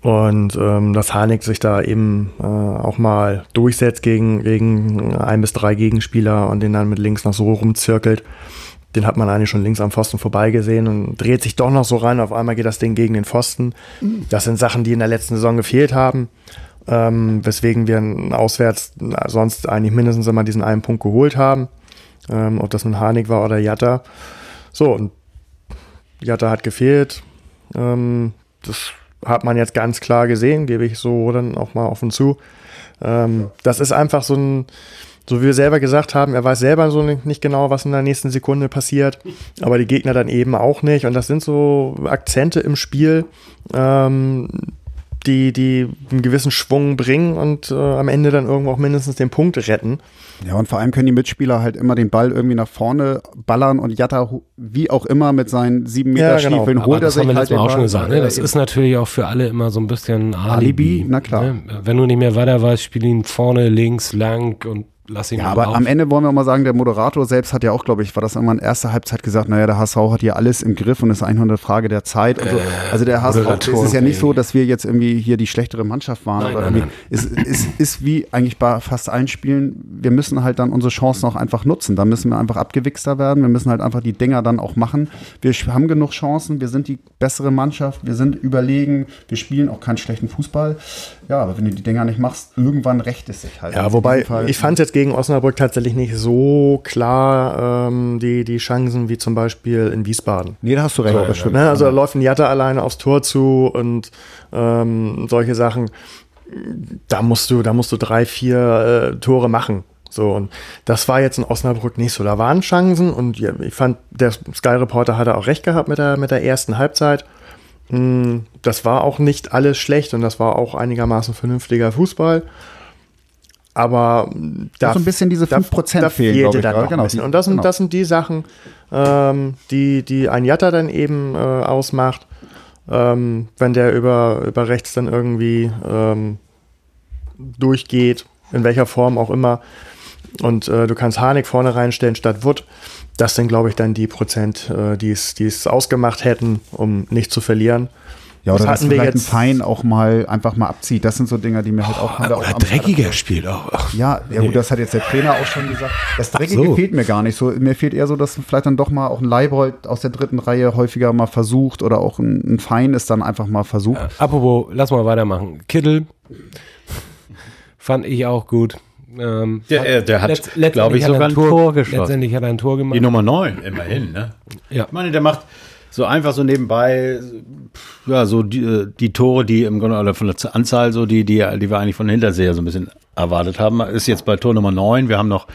Speaker 3: Und ähm, dass Harnik sich da eben äh, auch mal durchsetzt gegen, gegen ein bis drei Gegenspieler und den dann mit links noch so rumzirkelt. Den hat man eigentlich schon links am Pfosten vorbeigesehen und dreht sich doch noch so rein. Auf einmal geht das Ding gegen den Pfosten. Mhm. Das sind Sachen, die in der letzten Saison gefehlt haben ähm, weswegen wir auswärts sonst eigentlich mindestens immer diesen einen Punkt geholt haben. Ähm, ob das nun Harnik war oder Jatta. So, und Jatta hat gefehlt. Ähm, das hat man jetzt ganz klar gesehen, gebe ich so dann auch mal offen zu. Ähm, das ist einfach so ein, so wie wir selber gesagt haben, er weiß selber so nicht genau, was in der nächsten Sekunde passiert, aber die Gegner dann eben auch nicht. Und das sind so Akzente im Spiel, ähm, die, die einen gewissen Schwung bringen und äh, am Ende dann irgendwo auch mindestens den Punkt retten.
Speaker 2: Ja, und vor allem können die Mitspieler halt immer den Ball irgendwie nach vorne ballern und Jatta, wie auch immer, mit seinen sieben Meter ja, genau. Stiefeln holt er sich haben wir
Speaker 4: halt. Mal auch schon gesagt, ne? Das ist natürlich auch für alle immer so ein bisschen Alibi. Alibi
Speaker 2: na klar. Ne?
Speaker 4: Wenn du nicht mehr weiter weißt, spiel ihn vorne, links, lang und lass ihn
Speaker 2: Ja, aber auf. am Ende wollen wir mal sagen, der Moderator selbst hat ja auch, glaube ich, war das immer in erster Halbzeit gesagt, naja, der HSV hat hier alles im Griff und es ist eigentlich nur eine Frage der Zeit. So. Also der HSV, es ist ja nicht so, dass wir jetzt irgendwie hier die schlechtere Mannschaft waren. Nein, oder nein, nein. Es, es ist wie eigentlich bei fast allen Spielen, wir müssen halt dann unsere Chancen auch einfach nutzen. Da müssen wir einfach abgewichster werden. Wir müssen halt einfach die Dinger dann auch machen. Wir haben genug Chancen, wir sind die bessere Mannschaft, wir sind überlegen, wir spielen auch keinen schlechten Fußball. Ja, aber wenn du die Dinger nicht machst, irgendwann rächt es sich halt.
Speaker 3: Ja, wobei, ich fand jetzt gegen Osnabrück tatsächlich nicht so klar ähm, die, die Chancen wie zum Beispiel in Wiesbaden.
Speaker 2: Nee, da hast du recht, so.
Speaker 3: Ne? Also da läuft ein Jatta alleine aufs Tor zu und ähm, solche Sachen. Da musst du, da musst du drei, vier äh, Tore machen. So, und das war jetzt in Osnabrück nicht so. Da waren Chancen und ich fand, der Sky Reporter hatte auch recht gehabt mit der, mit der ersten Halbzeit. Hm, das war auch nicht alles schlecht und das war auch einigermaßen vernünftiger Fußball. Aber
Speaker 2: da so ein bisschen diese 5%
Speaker 3: da, fehlen, fehlte dann noch genau, ein Und das sind, genau. das sind die Sachen, ähm, die, die ein Jatta dann eben äh, ausmacht, ähm, wenn der über, über rechts dann irgendwie ähm, durchgeht, in welcher Form auch immer. Und äh, du kannst Harnik vorne reinstellen statt Wood. Das sind, glaube ich, dann die Prozent, äh, die es ausgemacht hätten, um nicht zu verlieren.
Speaker 2: Ja, oder das dass vielleicht ein Fein auch mal einfach mal abzieht. Das sind so Dinger, die mir halt auch.
Speaker 4: Oh, oder auch dreckiger spielt auch.
Speaker 2: Ja, ja gut, das hat jetzt der Trainer auch schon gesagt. Das Dreckige so. fehlt mir gar nicht. So, mir fehlt eher so, dass vielleicht dann doch mal auch ein Leibold aus der dritten Reihe häufiger mal versucht oder auch ein, ein Fein ist dann einfach mal versucht. Ja,
Speaker 4: apropos, lass mal weitermachen. Kittel fand ich auch gut.
Speaker 1: Ähm, der, der hat, glaube ich, sogar ein Tor, Tor geschossen.
Speaker 4: Letztendlich hat er ein Tor gemacht.
Speaker 1: Die Nummer 9, immerhin. Ne? Ja. Ich meine, der macht so einfach so nebenbei, ja, so die, äh, die Tore, die im Grunde, oder von der Anzahl, so die, die, die wir eigentlich von Hinterseher so ein bisschen erwartet haben, ist jetzt bei Tor Nummer 9. Wir haben noch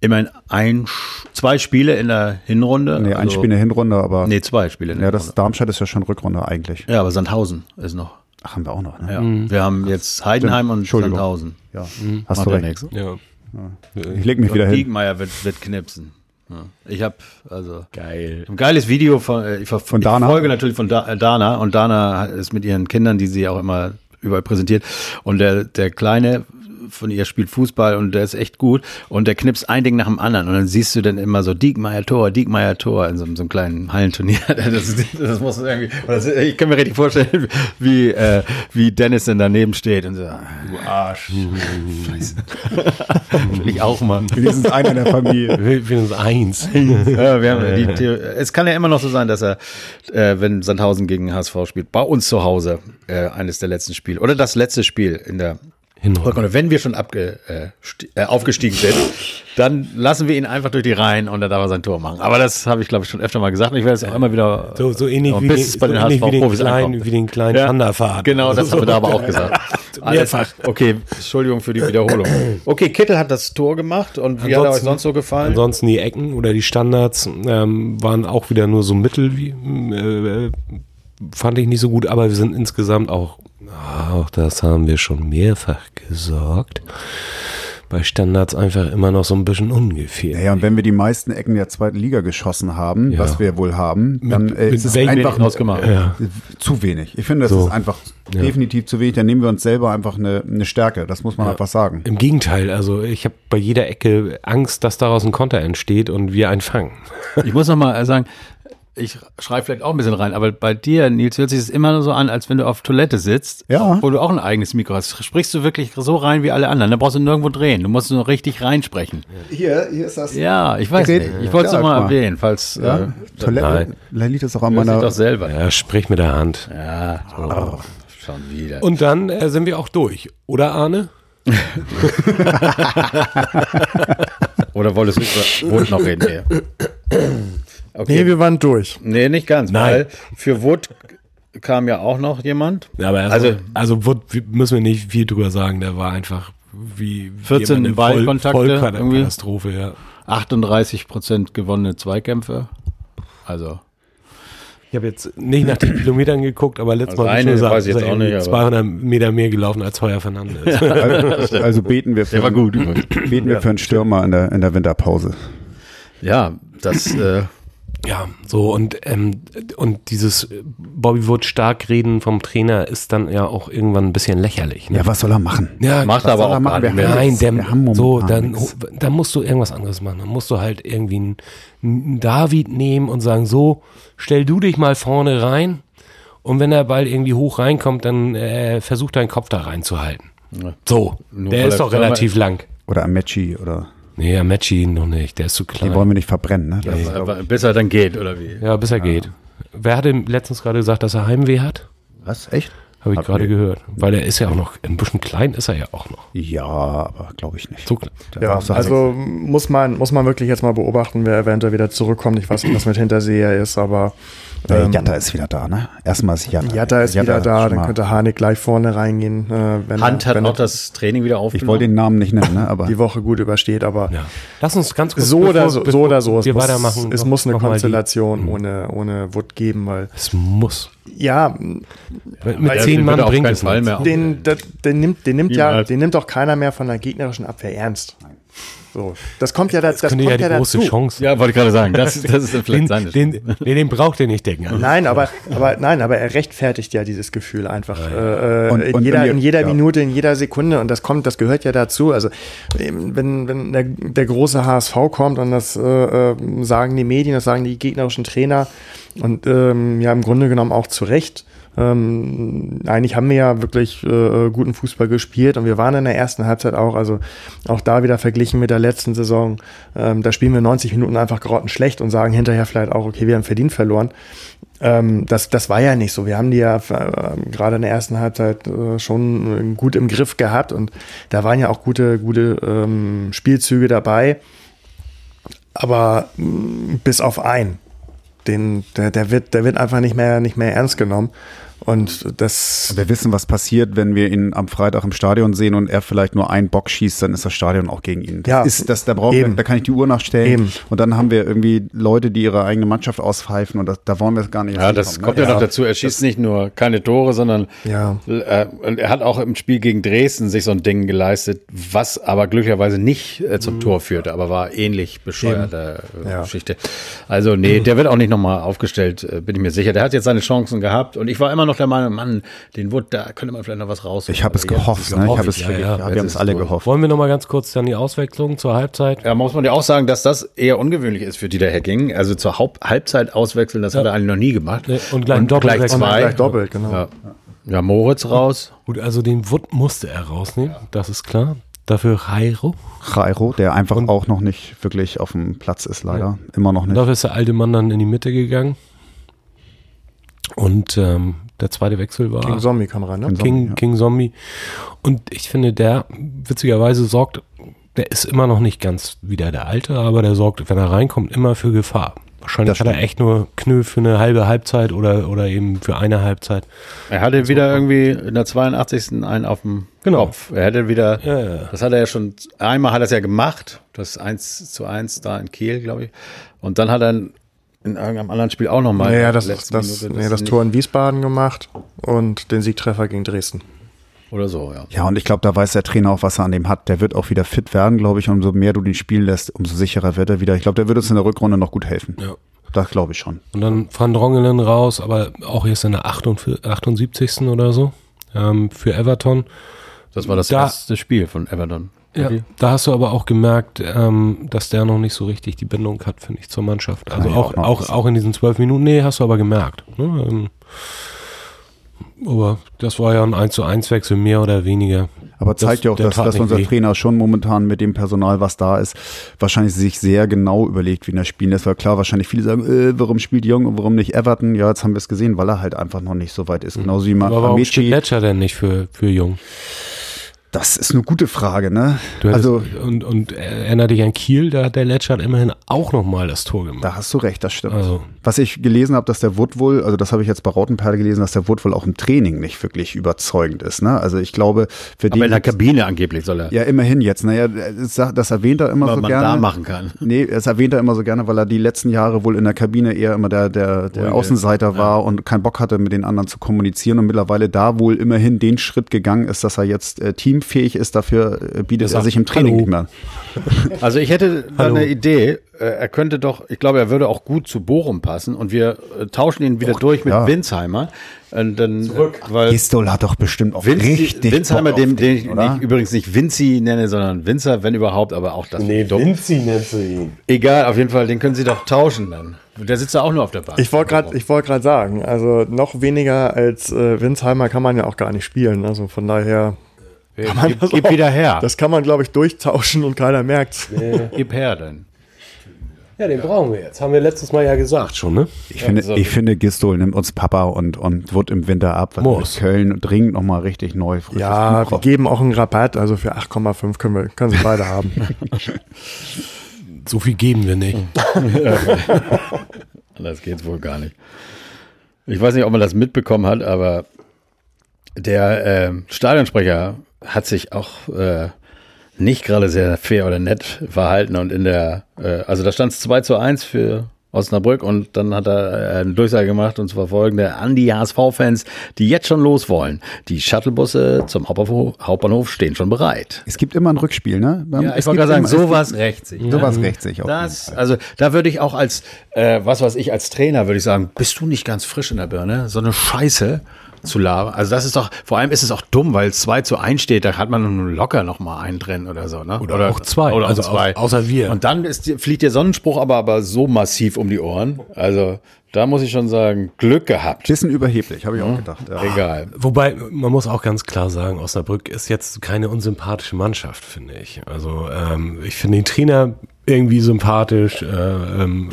Speaker 1: immerhin ein, zwei Spiele in der Hinrunde.
Speaker 2: Nee, ein also, Spiel in der Hinrunde, aber.
Speaker 1: Nee, zwei Spiele
Speaker 2: in der Ja, das Darmstadt ist ja schon Rückrunde eigentlich.
Speaker 1: Ja, aber Sandhausen ist noch.
Speaker 2: Ach, haben wir auch noch, ne?
Speaker 1: Ja. Mhm. Wir haben jetzt Heidenheim und Sandhausen.
Speaker 2: Ja. Mhm. Hast Macht du recht.
Speaker 1: Ja.
Speaker 2: ja. Ich leg mich wieder hin.
Speaker 1: Diegmeier wird, wird knipsen. Ja. Ich habe also geil. Ein geiles Video von äh, ich, von Dana. Ich folge natürlich von da, äh, Dana und Dana ist mit ihren Kindern, die sie auch immer überall präsentiert und der der kleine von ihr spielt Fußball und der ist echt gut und der knipst ein Ding nach dem anderen und dann siehst du dann immer so Diekmeier Tor, Diekmeier Tor in so, so einem kleinen Hallenturnier. [laughs] Das, das muss irgendwie, das, ich kann mir richtig vorstellen, wie, äh, wie Dennis dann daneben steht und so, du Arsch. Scheiße. Will [laughs] ich auch mal.
Speaker 2: Wenigstens einer der Familie.
Speaker 4: Wenigstens eins.
Speaker 1: ja, wir haben die, die, es kann ja immer noch so sein, dass er, äh, wenn Sandhausen gegen HSV spielt, bei uns zu Hause äh, eines der letzten Spiele oder das letzte Spiel in der Hinrunde. Wenn wir schon abge, äh, äh, aufgestiegen sind, dann lassen wir ihn einfach durch die Reihen und dann darf er sein Tor machen. Aber das habe ich, glaube ich, schon öfter mal gesagt. Und ich werde es auch immer wieder.
Speaker 4: So, so ähnlich wie, den, so ähnlich wie, den kleinen, wie den kleinen ja, Thunderfahrt.
Speaker 1: Genau, das haben wir da aber auch gesagt. [laughs] Mehrfach. Okay, Entschuldigung für die Wiederholung. Okay, Kittel hat das Tor gemacht und wie ansonsten, hat er euch sonst so gefallen?
Speaker 4: Ansonsten die Ecken oder die Standards ähm, waren auch wieder nur so mittel, wie, äh, fand ich nicht so gut, aber wir sind insgesamt auch auch das haben wir schon mehrfach gesagt. Bei Standards einfach immer noch so ein bisschen ungefähr.
Speaker 2: Naja, und wenn wir die meisten Ecken der zweiten Liga geschossen haben, ja. was wir wohl haben, dann äh, ist es einfach
Speaker 1: ausgemacht. Ja.
Speaker 2: zu wenig. Ich finde, das so. ist einfach ja. definitiv zu wenig. Dann nehmen wir uns selber einfach eine, eine Stärke. Das muss man einfach sagen.
Speaker 4: Im Gegenteil, also ich habe bei jeder Ecke Angst, dass daraus ein Konter entsteht und wir einen fangen.
Speaker 1: Ich muss noch mal sagen, ich schreibe vielleicht auch ein bisschen rein, aber bei dir, Nils, hört sich es immer nur so an, als wenn du auf Toilette sitzt,
Speaker 2: ja.
Speaker 1: wo du auch ein eigenes Mikro hast. Sprichst du wirklich so rein wie alle anderen? Da brauchst du nirgendwo drehen. Du musst nur richtig reinsprechen.
Speaker 2: Hier, hier ist das.
Speaker 1: Ja, ich weiß Gerät. nicht. Ich wollte es ja, mal erwähnen, falls.
Speaker 2: Ja? Äh, Toilette. Nein. liegt das auch an meiner.
Speaker 1: doch selber.
Speaker 4: Ja, sprich mit der Hand.
Speaker 1: Ja, oh. schon wieder.
Speaker 4: Und dann äh, sind wir auch durch, oder Arne? [laughs]
Speaker 1: oder wolltest du noch reden? [clears throat]
Speaker 3: Okay. Nee, wir waren durch.
Speaker 1: Nee, nicht ganz. Nein. Weil für Wood kam ja auch noch jemand.
Speaker 4: Ja, aber also, also Wood müssen wir nicht viel drüber sagen. Der war einfach wie
Speaker 1: 14 Ballkontakte,
Speaker 4: Katastrophe, ja.
Speaker 1: 38 Prozent gewonnene Zweikämpfe. Also
Speaker 4: ich habe jetzt nicht nach den Kilometern geguckt, aber letztes Mal
Speaker 1: also gesagt, weiß ich jetzt auch nicht,
Speaker 4: 200 Meter mehr gelaufen als Heuer Fernandes. [laughs]
Speaker 2: also, also, beten wir für,
Speaker 1: war gut.
Speaker 2: beten wir für einen Stürmer in der, in der Winterpause.
Speaker 1: Ja, das äh,
Speaker 4: ja, so und ähm, und dieses Bobby Wood stark reden vom Trainer ist dann ja auch irgendwann ein bisschen lächerlich.
Speaker 2: Ne? Ja, was soll er machen?
Speaker 4: Ja,
Speaker 1: macht er aber auch
Speaker 4: machen? Wir Nein, der, wir so dann dann musst du irgendwas anderes machen. Dann musst du halt irgendwie einen, einen David nehmen und sagen so, stell du dich mal vorne rein und wenn der Ball irgendwie hoch reinkommt, dann äh, versuch deinen Kopf da reinzuhalten. Ja. So, Nur der ist doch relativ lang.
Speaker 2: Oder Amechi oder
Speaker 4: Nee, Amechi noch nicht, der ist zu klein.
Speaker 2: Die wollen wir nicht verbrennen, ne?
Speaker 1: Nee. bis er dann geht, oder wie?
Speaker 4: Ja, bis er ja. geht. Wer hatte letztens gerade gesagt, dass er Heimweh hat?
Speaker 2: Was? Echt?
Speaker 4: Habe ich gerade gehört. Weil er ist ja auch noch, ein bisschen klein ist er ja auch noch.
Speaker 2: Ja, aber glaube ich nicht.
Speaker 3: So, ja, also muss man, muss man wirklich jetzt mal beobachten, wer eventuell wieder zurückkommt. Ich weiß nicht, was mit Hinterseher ist, aber
Speaker 2: äh, ähm, Jatta ist wieder da, ne? Erstmal ist Jatta.
Speaker 3: Jatta ist Jatta wieder da, dann könnte Hanik gleich vorne reingehen.
Speaker 1: Äh, wenn Hand er, hat wenn auch das Training wieder aufgenommen.
Speaker 2: Ich wollte den Namen nicht nennen, ne? [laughs] aber
Speaker 3: die Woche gut übersteht, aber
Speaker 4: ja. Lass uns ganz kurz
Speaker 3: so oder so, so oder so.
Speaker 4: Es muss, weitermachen.
Speaker 3: Es muss eine Konstellation die, ohne ohne Wood geben, weil
Speaker 4: es muss.
Speaker 3: Ja,
Speaker 4: mit zehn Mann bringt es
Speaker 3: Fall mehr. Den, den, den nimmt, den nimmt ja, den nimmt auch keiner mehr von der gegnerischen Abwehr ernst. So, das kommt ja, das, das kommt
Speaker 4: ja,
Speaker 3: die
Speaker 4: ja große
Speaker 3: dazu.
Speaker 4: Chance.
Speaker 1: Ja, wollte ich gerade sagen. Das, das ist [laughs] vielleicht
Speaker 4: den,
Speaker 1: seine
Speaker 4: den, den, den braucht er nicht denken.
Speaker 3: Nein, aber, [laughs] aber, nein, aber er rechtfertigt ja dieses Gefühl einfach. Ja. Äh, und, in, und jeder, in jeder ja. Minute, in jeder Sekunde. Und das kommt, das gehört ja dazu. Also, wenn, wenn der, der große HSV kommt und das äh, äh, sagen die Medien, das sagen die gegnerischen Trainer und ähm, ja, im Grunde genommen auch zu Recht ähm, eigentlich haben wir ja wirklich äh, guten Fußball gespielt und wir waren in der ersten Halbzeit auch, also auch da wieder verglichen mit der letzten Saison, ähm, da spielen wir 90 Minuten einfach grottenschlecht und sagen hinterher vielleicht auch, okay, wir haben verdient verloren. Ähm, das, das war ja nicht so. Wir haben die ja äh, gerade in der ersten Halbzeit äh, schon gut im Griff gehabt und da waren ja auch gute, gute ähm, Spielzüge dabei. Aber mh, mm, bis auf einen. Den, der, der, wird, der wird einfach nicht mehr, nicht mehr ernst genommen. Und das.
Speaker 2: Wir wissen, was passiert, wenn wir ihn am Freitag im Stadion sehen und er vielleicht nur einen Bock schießt, dann ist das Stadion auch gegen ihn. Das ja, ist das, da brauchen wir, da kann ich die Uhr nachstellen. Eben. Und dann haben wir irgendwie Leute, die ihre eigene Mannschaft auspfeifen und das, da wollen wir es gar nicht.
Speaker 1: Ja, das kommt ne? ja, ja, noch dazu. Er schießt das, nicht nur keine Tore, sondern
Speaker 3: ja.
Speaker 1: Äh, er hat auch im Spiel gegen Dresden sich so ein Ding geleistet, was aber glücklicherweise nicht äh, zum mhm. Tor führte, aber war ähnlich bescheuerte äh, ja. Geschichte. Also nee, mhm. der wird auch nicht nochmal aufgestellt, äh, bin ich mir sicher. Der hat jetzt seine Chancen gehabt und ich war immer noch der Meinung, Mann, den Wood, da könnte man vielleicht noch was raus.
Speaker 2: Ich habe es gehofft, ne? ich habe es, ja, ja, ja, wir haben es alle gehofft.
Speaker 4: Wollen wir noch mal ganz kurz dann die Auswechslung zur Halbzeit?
Speaker 1: Ja, muss man ja auch sagen, dass das eher ungewöhnlich ist für Dieter Hecking. Also zur Haupt Halbzeit auswechseln, das hat er eigentlich noch nie gemacht.
Speaker 4: Und gleich, und doppelt
Speaker 1: gleich zwei.
Speaker 3: Gleich doppelt, genau.
Speaker 1: Ja. Moritz raus.
Speaker 4: Gut, also den Wood musste er rausnehmen, das ist klar. Dafür Jairo.
Speaker 2: Jairo, der einfach und auch noch nicht wirklich auf dem Platz ist, leider. Ja. Immer noch nicht.
Speaker 4: Dafür ist der alte Mann dann in die Mitte gegangen. Und ähm, der zweite Wechsel war.
Speaker 3: King Zombie kam rein, ne?
Speaker 4: King, King, ja. King Zombie. Und ich finde, der witzigerweise sorgt, der ist immer noch nicht ganz wieder der Alte, aber der sorgt, wenn er reinkommt, immer für Gefahr. Wahrscheinlich hat er echt nur Knö für eine halbe Halbzeit oder, oder eben für eine Halbzeit.
Speaker 1: Er hatte so. wieder irgendwie in der 82. einen auf dem genau. Kopf. Er hätte wieder, ja, ja. das hat er ja schon, einmal hat er es ja gemacht, das 1 zu 1 da in Kiel, glaube ich. Und dann hat er in irgendeinem anderen Spiel auch nochmal.
Speaker 3: Ja, das, das, das, nee, das Tor in Wiesbaden gemacht und den Siegtreffer gegen Dresden.
Speaker 1: Oder so, ja.
Speaker 2: Ja, und ich glaube, da weiß der Trainer auch, was er an dem hat. Der wird auch wieder fit werden, glaube ich. Und umso mehr du den spielen lässt, umso sicherer wird er wieder. Ich glaube, der wird uns in der Rückrunde noch gut helfen. Ja. Das glaube ich schon.
Speaker 4: Und dann Van Drongelen raus, aber auch erst in der 78. oder so ähm, für Everton.
Speaker 1: Das war das da, erste Spiel von Everton.
Speaker 4: Ja, da hast du aber auch gemerkt, ähm, dass der noch nicht so richtig die Bindung hat, finde ich, zur Mannschaft. Also auch, auch, auch, auch in diesen zwölf Minuten, nee, hast du aber gemerkt. Ne? Ähm, aber das war ja ein 1 zu 1 Wechsel, mehr oder weniger.
Speaker 2: Aber zeigt das, ja auch, dass, dass unser weh. Trainer schon momentan mit dem Personal, was da ist, wahrscheinlich sich sehr genau überlegt, wie er spielen lässt. Weil klar, wahrscheinlich viele sagen, äh, warum spielt Jung und warum nicht Everton? Ja, jetzt haben wir es gesehen, weil er halt einfach noch nicht so weit ist. Mhm. Genauso wie
Speaker 4: Aber warum steht Ledger denn nicht für, für Jung?
Speaker 2: Das ist eine gute Frage, ne?
Speaker 4: also und, und erinnere dich an Kiel, da hat der Letschert immerhin auch nochmal das Tor gemacht.
Speaker 2: Da hast du recht, das stimmt. Also, Was ich gelesen habe, dass der Wood wohl, also das habe ich jetzt bei Rautenperle gelesen, dass der Wood wohl auch im Training nicht wirklich überzeugend ist. Ne? Also ich glaube,
Speaker 1: für die. Aber in der Kabine angeblich soll er.
Speaker 2: Ja, immerhin jetzt. Naja, das erwähnt er immer weil so man gerne. da
Speaker 1: machen kann.
Speaker 2: Nee, das erwähnt er immer so gerne, weil er die letzten Jahre wohl in der Kabine eher immer der, der, der Außenseiter ja. war und keinen Bock hatte, mit den anderen zu kommunizieren und mittlerweile da wohl immerhin den Schritt gegangen ist, dass er jetzt äh, teamfähig ist. Dafür äh, bietet er sich im Training Hallo. nicht mehr.
Speaker 1: Also ich hätte eine Idee. Äh, er könnte doch, ich glaube, er würde auch gut zu Bochum passen und wir äh, tauschen ihn wieder Och, durch mit ja. Winsheimer. Und dann,
Speaker 2: Zurück. Weil Gistol hat doch bestimmt auch Vinci, richtig
Speaker 1: Winsheimer, dem, den ich nicht, übrigens nicht Vinci nenne, sondern Winzer, wenn überhaupt, aber auch das.
Speaker 5: Nee, Vinci nennst du ihn.
Speaker 1: Egal, auf jeden Fall, den können Sie doch tauschen dann. Der sitzt ja auch nur auf der Bank.
Speaker 3: Ich wollte gerade wollt sagen, also noch weniger als äh, Winsheimer kann man ja auch gar nicht spielen. Also von daher.
Speaker 1: Kann man gib, gib auch, wieder her.
Speaker 3: Das kann man, glaube ich, durchtauschen und keiner merkt
Speaker 1: Nee. gib her dann.
Speaker 5: Ja, den brauchen wir jetzt. Haben wir letztes Mal ja gesagt schon, ne?
Speaker 2: Ich, finde, so. ich finde, Gistol nimmt uns Papa und, und wird im Winter ab.
Speaker 1: Weil
Speaker 2: Köln dringend nochmal richtig neu.
Speaker 3: Ja, Buch wir geben auch einen Rabatt. Also für 8,5 können, wir, können sie beide haben. [laughs]
Speaker 1: so viel geben wir nicht. [laughs] das geht wohl gar nicht. Ich weiß nicht, ob man das mitbekommen hat, aber der äh, Stadionsprecher hat sich auch äh, nicht gerade sehr fair oder nett verhalten und in der, äh, also da stand es 2 zu 1 für Osnabrück und dann hat er äh, eine Durchsage gemacht und zwar folgende an die HSV-Fans, die jetzt schon los wollen. Die Shuttlebusse zum Hauptbahnhof, Hauptbahnhof stehen schon bereit.
Speaker 2: Es gibt immer ein Rückspiel, ne?
Speaker 1: Ja, ich wollte gerade sagen, sowas rächt sich.
Speaker 2: Ja. Sowas rächt sich
Speaker 1: auch. Das, also da würde ich auch als, äh, was weiß ich, als Trainer würde ich sagen, bist du nicht ganz frisch in der Birne? So eine Scheiße zu labern. Also das ist doch, vor allem ist es auch dumm, weil es 2 zu 1 steht, da hat man locker noch mal einen drin oder so. Ne?
Speaker 3: Oder, oder auch zwei.
Speaker 1: Oder also zwei.
Speaker 3: Au außer wir.
Speaker 1: Und dann ist, fliegt der Sonnenspruch aber, aber so massiv um die Ohren. Also da muss ich schon sagen, Glück gehabt.
Speaker 2: Bisschen überheblich, habe ich auch gedacht.
Speaker 1: Ja. Egal.
Speaker 4: Wobei, man muss auch ganz klar sagen, Osnabrück ist jetzt keine unsympathische Mannschaft, finde ich. Also ähm, ich finde den Trainer irgendwie sympathisch äh, ähm,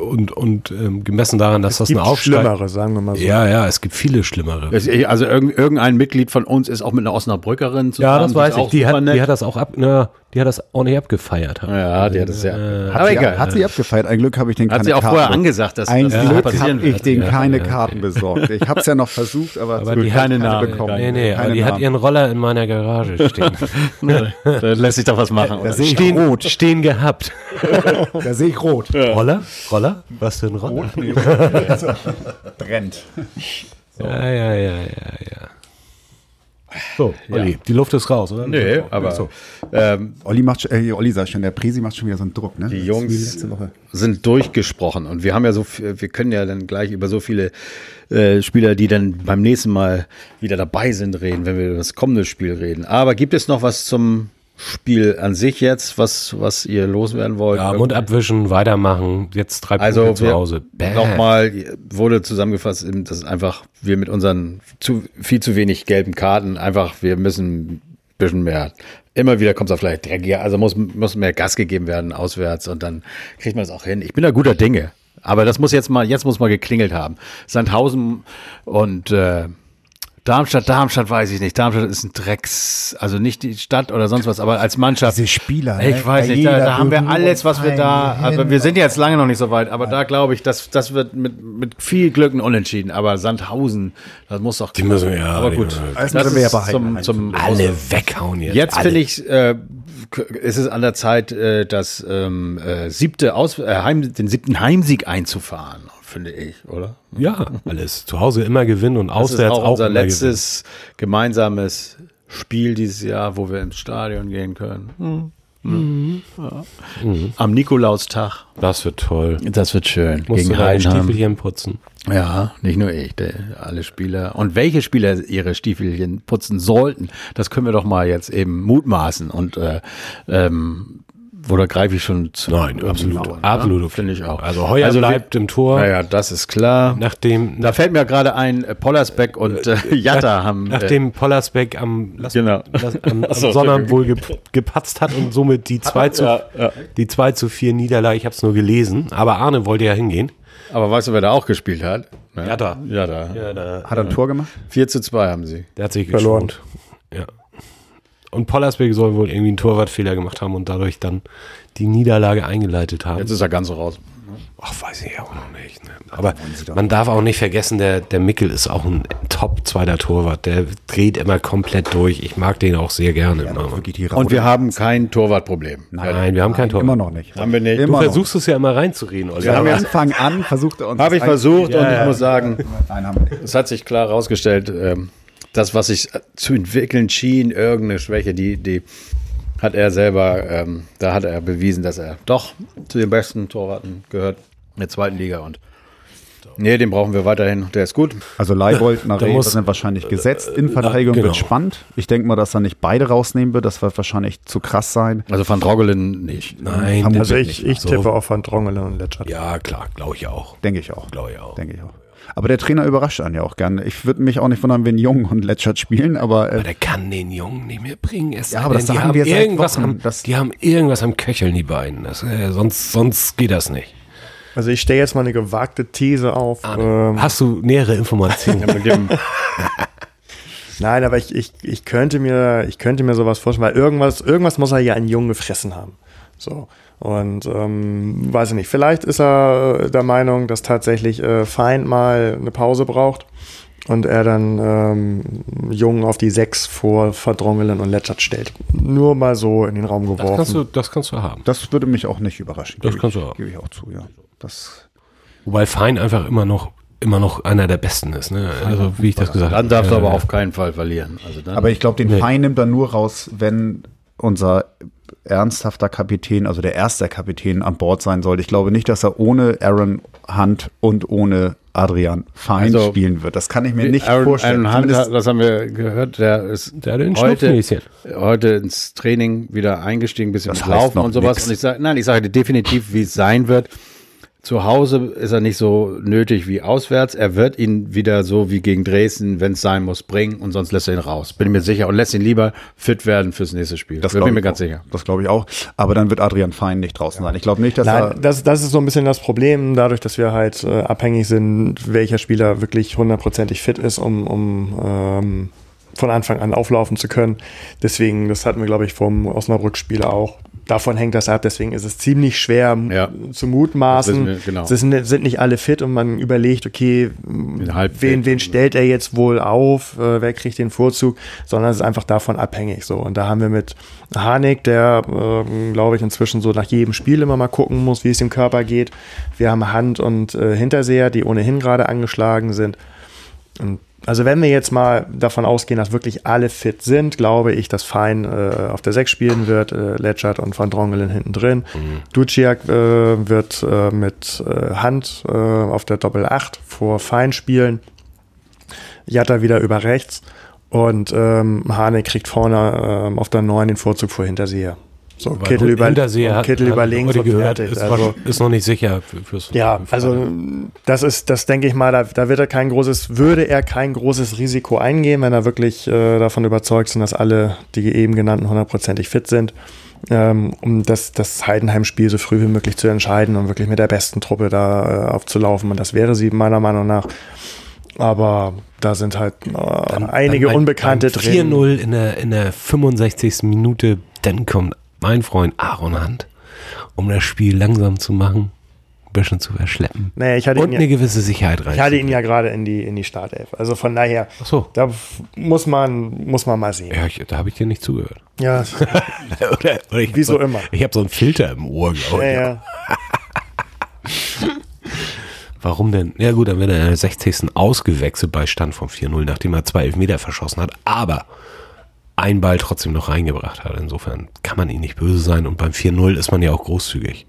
Speaker 4: und, und ähm, gemessen daran, dass es das
Speaker 3: gibt
Speaker 4: eine Aufsteigung
Speaker 3: schlimmere, sagen wir mal so.
Speaker 4: Ja, ja, es gibt viele schlimmere.
Speaker 1: Also irgendein Mitglied von uns ist auch mit einer Osnabrückerin
Speaker 4: zusammen. Ja, das weiß ich. Die hat, die hat das auch ab, na, die hat das ordentlich abgefeiert.
Speaker 2: Ja, die hat das ja. Äh, hat, sie, hat sie abgefeiert. Ein Glück habe ich den
Speaker 1: Hat sie auch Karten vorher angesagt, dass
Speaker 2: Ein das Glück habe ich den ja, keine ja, Karten besorgt. Ich habe es ja noch versucht, aber,
Speaker 4: aber die keine Namen bekommen. Nee, nee, aber die Namen. hat ihren Roller in meiner Garage stehen. [laughs]
Speaker 1: da lässt sich doch was machen.
Speaker 4: Da stehen, rot. Stehen gehabt. [laughs]
Speaker 2: da sehe ich rot.
Speaker 4: Roller? Roller? Was für ein Roller? Rot? Nee, [laughs]
Speaker 2: Brennt.
Speaker 4: So. Ja, ja, ja, ja, ja. So, Olli, ja. die Luft ist raus, oder?
Speaker 1: Nö, aber so.
Speaker 2: ähm, Olli macht, äh, Olli sagt schon, der Presi macht schon wieder so einen Druck, ne?
Speaker 1: Die Jungs sind durchgesprochen und wir haben ja so, wir können ja dann gleich über so viele äh, Spieler, die dann beim nächsten Mal wieder dabei sind, reden, wenn wir über das kommende Spiel reden. Aber gibt es noch was zum Spiel an sich jetzt, was, was ihr loswerden wollt?
Speaker 4: Ja, Mund abwischen, weitermachen, jetzt drei
Speaker 1: also Punkte zu Hause. Nochmal wurde zusammengefasst, dass einfach wir mit unseren zu, viel zu wenig gelben Karten einfach, wir müssen ein bisschen mehr, immer wieder kommt es auf vielleicht dreckiger, also muss, muss mehr Gas gegeben werden auswärts und dann kriegt man das auch hin. Ich bin da guter Dinge. Aber das muss jetzt mal, jetzt muss mal geklingelt haben. Sandhausen und äh, Darmstadt, Darmstadt weiß ich nicht. Darmstadt ist ein Drecks, also nicht die Stadt oder sonst was, aber als Mannschaft.
Speaker 2: Diese Spieler.
Speaker 1: Ich ne? weiß nicht, da, da haben wir alles, was wir da, aber wir sind jetzt lange noch nicht so weit, aber da glaube ich, das, das wird mit, mit viel Glück ein Unentschieden. Aber Sandhausen, das muss doch.
Speaker 4: Die müssen wir ja.
Speaker 1: Aber gut.
Speaker 2: Das, das wir ja zum,
Speaker 1: zum
Speaker 4: Alle weghauen jetzt.
Speaker 1: Jetzt finde ich, äh, ist es an der Zeit, äh, das ähm, äh, siebte Aus, äh, Heim, den siebten Heimsieg einzufahren finde ich, oder?
Speaker 4: Ja, alles. Zu Hause immer gewinnen und auswärts das ist auch,
Speaker 1: auch unser letztes gewinnen. gemeinsames Spiel dieses Jahr, wo wir ins Stadion gehen können. Hm. Mhm. Ja. Mhm. Am Nikolaustag.
Speaker 4: Das wird toll.
Speaker 1: Das wird schön.
Speaker 4: Musst Gegen du deine Stiefelchen putzen.
Speaker 1: Ja, nicht nur ich, der, alle Spieler. Und welche Spieler ihre Stiefelchen putzen sollten, das können wir doch mal jetzt eben mutmaßen. Und äh, ähm, oder greife ich schon
Speaker 4: zu? Nein, absolut.
Speaker 1: Mauern, absolut. Finde ich auch.
Speaker 4: Also Heuer also bleibt im Tor.
Speaker 1: Naja, das ist klar.
Speaker 4: Nachdem,
Speaker 1: da fällt mir gerade ein, äh, Pollersbeck und äh, [laughs] Jatta haben.
Speaker 4: Nachdem äh, Pollersbeck am,
Speaker 1: lass, genau.
Speaker 4: lass, am, [laughs] am so, Sonnabend wohl gepatzt hat und somit die 2 zu, ja, ja. die 2 zu 4 Niederlage, ich habe es nur gelesen, aber Arne wollte ja hingehen.
Speaker 1: Aber weißt du, wer da auch gespielt hat?
Speaker 4: Ja, Jatta.
Speaker 1: Jatta.
Speaker 2: Ja, da. Hat er ein Tor gemacht?
Speaker 1: 4 zu 2 haben sie.
Speaker 4: Der hat sich verloren. Ja. Und Pollersbeck soll wohl irgendwie einen Torwartfehler gemacht haben und dadurch dann die Niederlage eingeleitet haben.
Speaker 1: Jetzt ist er ganz raus.
Speaker 4: Ach, weiß ich auch noch nicht. Ne? Aber man darf auch nicht vergessen, der, der Mickel ist auch ein Top-zweiter Torwart. Der dreht immer komplett durch. Ich mag den auch sehr gerne.
Speaker 1: Ja, Und wir haben kein Torwartproblem.
Speaker 4: Nein, Nein wir haben kein Torwart.
Speaker 2: Immer noch nicht.
Speaker 1: Haben wir nicht.
Speaker 4: Immer du versuchst noch. es ja immer reinzureden.
Speaker 2: Olli. Von Anfang an versucht er uns.
Speaker 1: Habe ich versucht ja, und ich muss sagen, es hat sich klar herausgestellt, ähm, das, was sich zu entwickeln schien, irgendeine Schwäche, die, die hat er selber, ähm, da hat er bewiesen, dass er doch zu den besten Torwarten gehört in der zweiten Liga und Nee, den brauchen wir weiterhin. Der ist gut.
Speaker 2: Also Leibold [laughs] nach Rehse sind wahrscheinlich gesetzt. In Verteidigung genau. wird spannend. Ich denke mal, dass er nicht beide rausnehmen wird. Das wird wahrscheinlich zu krass sein.
Speaker 1: Also Van Drongelen nicht.
Speaker 3: Nein, also ich, ich tippe so. auf Van Drongelen und Letschert.
Speaker 4: Ja, klar, glaube ich auch.
Speaker 2: Denke ich auch.
Speaker 4: Glaube ich auch.
Speaker 2: Denke ich auch. Aber der Trainer überrascht einen ja auch gerne. Ich würde mich auch nicht wundern, wenn Jung und Letschert spielen, aber.
Speaker 4: Äh aber der kann den Jungen nicht mehr bringen. Es
Speaker 2: ja, aber das
Speaker 4: die
Speaker 2: haben
Speaker 4: wir irgendwas am, Die haben irgendwas am Köcheln, die beiden. Das, äh, sonst, sonst geht das nicht.
Speaker 3: Also ich stelle jetzt mal eine gewagte These auf.
Speaker 4: Ah, ähm, hast du nähere Informationen? [laughs]
Speaker 3: Nein, aber ich, ich, ich, könnte mir, ich könnte mir sowas vorstellen, weil irgendwas, irgendwas muss er ja einen Jungen gefressen haben. So. Und ähm, weiß ich nicht, vielleicht ist er äh, der Meinung, dass tatsächlich äh, Feind mal eine Pause braucht und er dann ähm, Jungen auf die Sechs vor Verdrongelen und Letschert stellt. Nur mal so in den Raum geworfen. Das
Speaker 4: kannst du, das kannst du haben.
Speaker 2: Das würde mich auch nicht überraschen.
Speaker 4: Das kannst ich, du haben.
Speaker 2: Gebe ich auch zu, ja. Das
Speaker 4: Wobei Fein einfach immer noch immer noch einer der besten ist. Ne? Also wie ich das gesagt
Speaker 1: habe. Dann darfst du aber auf keinen Fall verlieren. Also
Speaker 2: aber ich glaube, den nee. Fein nimmt er nur raus, wenn unser ernsthafter Kapitän, also der erste Kapitän an Bord sein sollte. Ich glaube nicht, dass er ohne Aaron Hunt und ohne Adrian Fein also, spielen wird. Das kann ich mir nicht
Speaker 1: Aaron,
Speaker 2: vorstellen.
Speaker 1: Aaron Hunt, das haben wir gehört, der ist der heute, heute ins Training wieder eingestiegen, ein bisschen das Laufen und sowas. Nix. Und ich sage, nein, ich sage definitiv, wie es sein wird. Zu Hause ist er nicht so nötig wie auswärts. Er wird ihn wieder so wie gegen Dresden, wenn es sein muss, bringen und sonst lässt er ihn raus. Bin ich mir sicher und lässt ihn lieber fit werden fürs nächste Spiel.
Speaker 2: Das bin ich mir ganz sicher. Das glaube ich auch. Aber dann wird Adrian Fein nicht draußen sein. Ich glaube nicht, dass
Speaker 3: Nein, er. Das, das ist so ein bisschen das Problem, dadurch, dass wir halt äh, abhängig sind, welcher Spieler wirklich hundertprozentig fit ist, um, um ähm, von Anfang an auflaufen zu können. Deswegen, das hatten wir, glaube ich, vom Osnabrück-Spieler auch davon hängt das ab. Deswegen ist es ziemlich schwer ja. zu mutmaßen. Wir, genau. Es sind, sind, nicht alle fit und man überlegt, okay, wen, wen stellt er jetzt wohl auf, äh, wer kriegt den Vorzug, sondern es ist einfach davon abhängig. So. Und da haben wir mit Harnik, der, äh, glaube ich, inzwischen so nach jedem Spiel immer mal gucken muss, wie es dem Körper geht. Wir haben Hand und äh, Hinterseher, die ohnehin gerade angeschlagen sind. Und also wenn wir jetzt mal davon ausgehen, dass wirklich alle fit sind, glaube ich, dass Fein äh, auf der 6 spielen wird, äh, Letschert und Van Drongelen hinten drin. Mhm. Duciak äh, wird äh, mit äh, Hand äh, auf der Doppel 8 vor Fein spielen. Jatta wieder über rechts und ähm, Hane kriegt vorne ähm, auf der 9 den Vorzug vor Hinterseher.
Speaker 4: So, Kittel über,
Speaker 3: Hintersee Kittel über links
Speaker 4: und gehört, fertig. Ist, also, ist noch nicht sicher für, fürs
Speaker 3: Ja, also das ist, das denke ich mal, da, da wird er kein großes, würde er kein großes Risiko eingehen, wenn er wirklich äh, davon überzeugt sind, dass alle die eben genannten hundertprozentig fit sind, ähm, um das, das Heidenheim-Spiel so früh wie möglich zu entscheiden und wirklich mit der besten Truppe da äh, aufzulaufen. Und das wäre sie meiner Meinung nach. Aber da sind halt äh, dann, einige dann Unbekannte
Speaker 4: drin. 4-0 in der, in der 65. Minute, dann kommt mein Freund Aaron Hand, um das Spiel langsam zu machen, ein bisschen zu verschleppen.
Speaker 3: Naja, ich hatte
Speaker 4: und eine ja, gewisse Sicherheit rein.
Speaker 3: Ich hatte ihn ja gerade in die, in die Startelf. Also von daher,
Speaker 4: so.
Speaker 3: da muss man, muss man mal sehen.
Speaker 4: Ja, ich, da habe ich dir nicht zugehört.
Speaker 3: Ja. [laughs]
Speaker 4: oder, oder ich
Speaker 3: Wie so, immer.
Speaker 4: Ich habe so einen Filter im Ohr, glaube ich. Ja. [laughs] Warum denn? Ja gut, dann wird er in der 60. ausgewechselt bei Stand von 4-0, nachdem er zwei Elfmeter verschossen hat. Aber einen Ball trotzdem noch reingebracht hat. Insofern kann man ihn nicht böse sein und beim 4-0 ist man ja auch großzügig.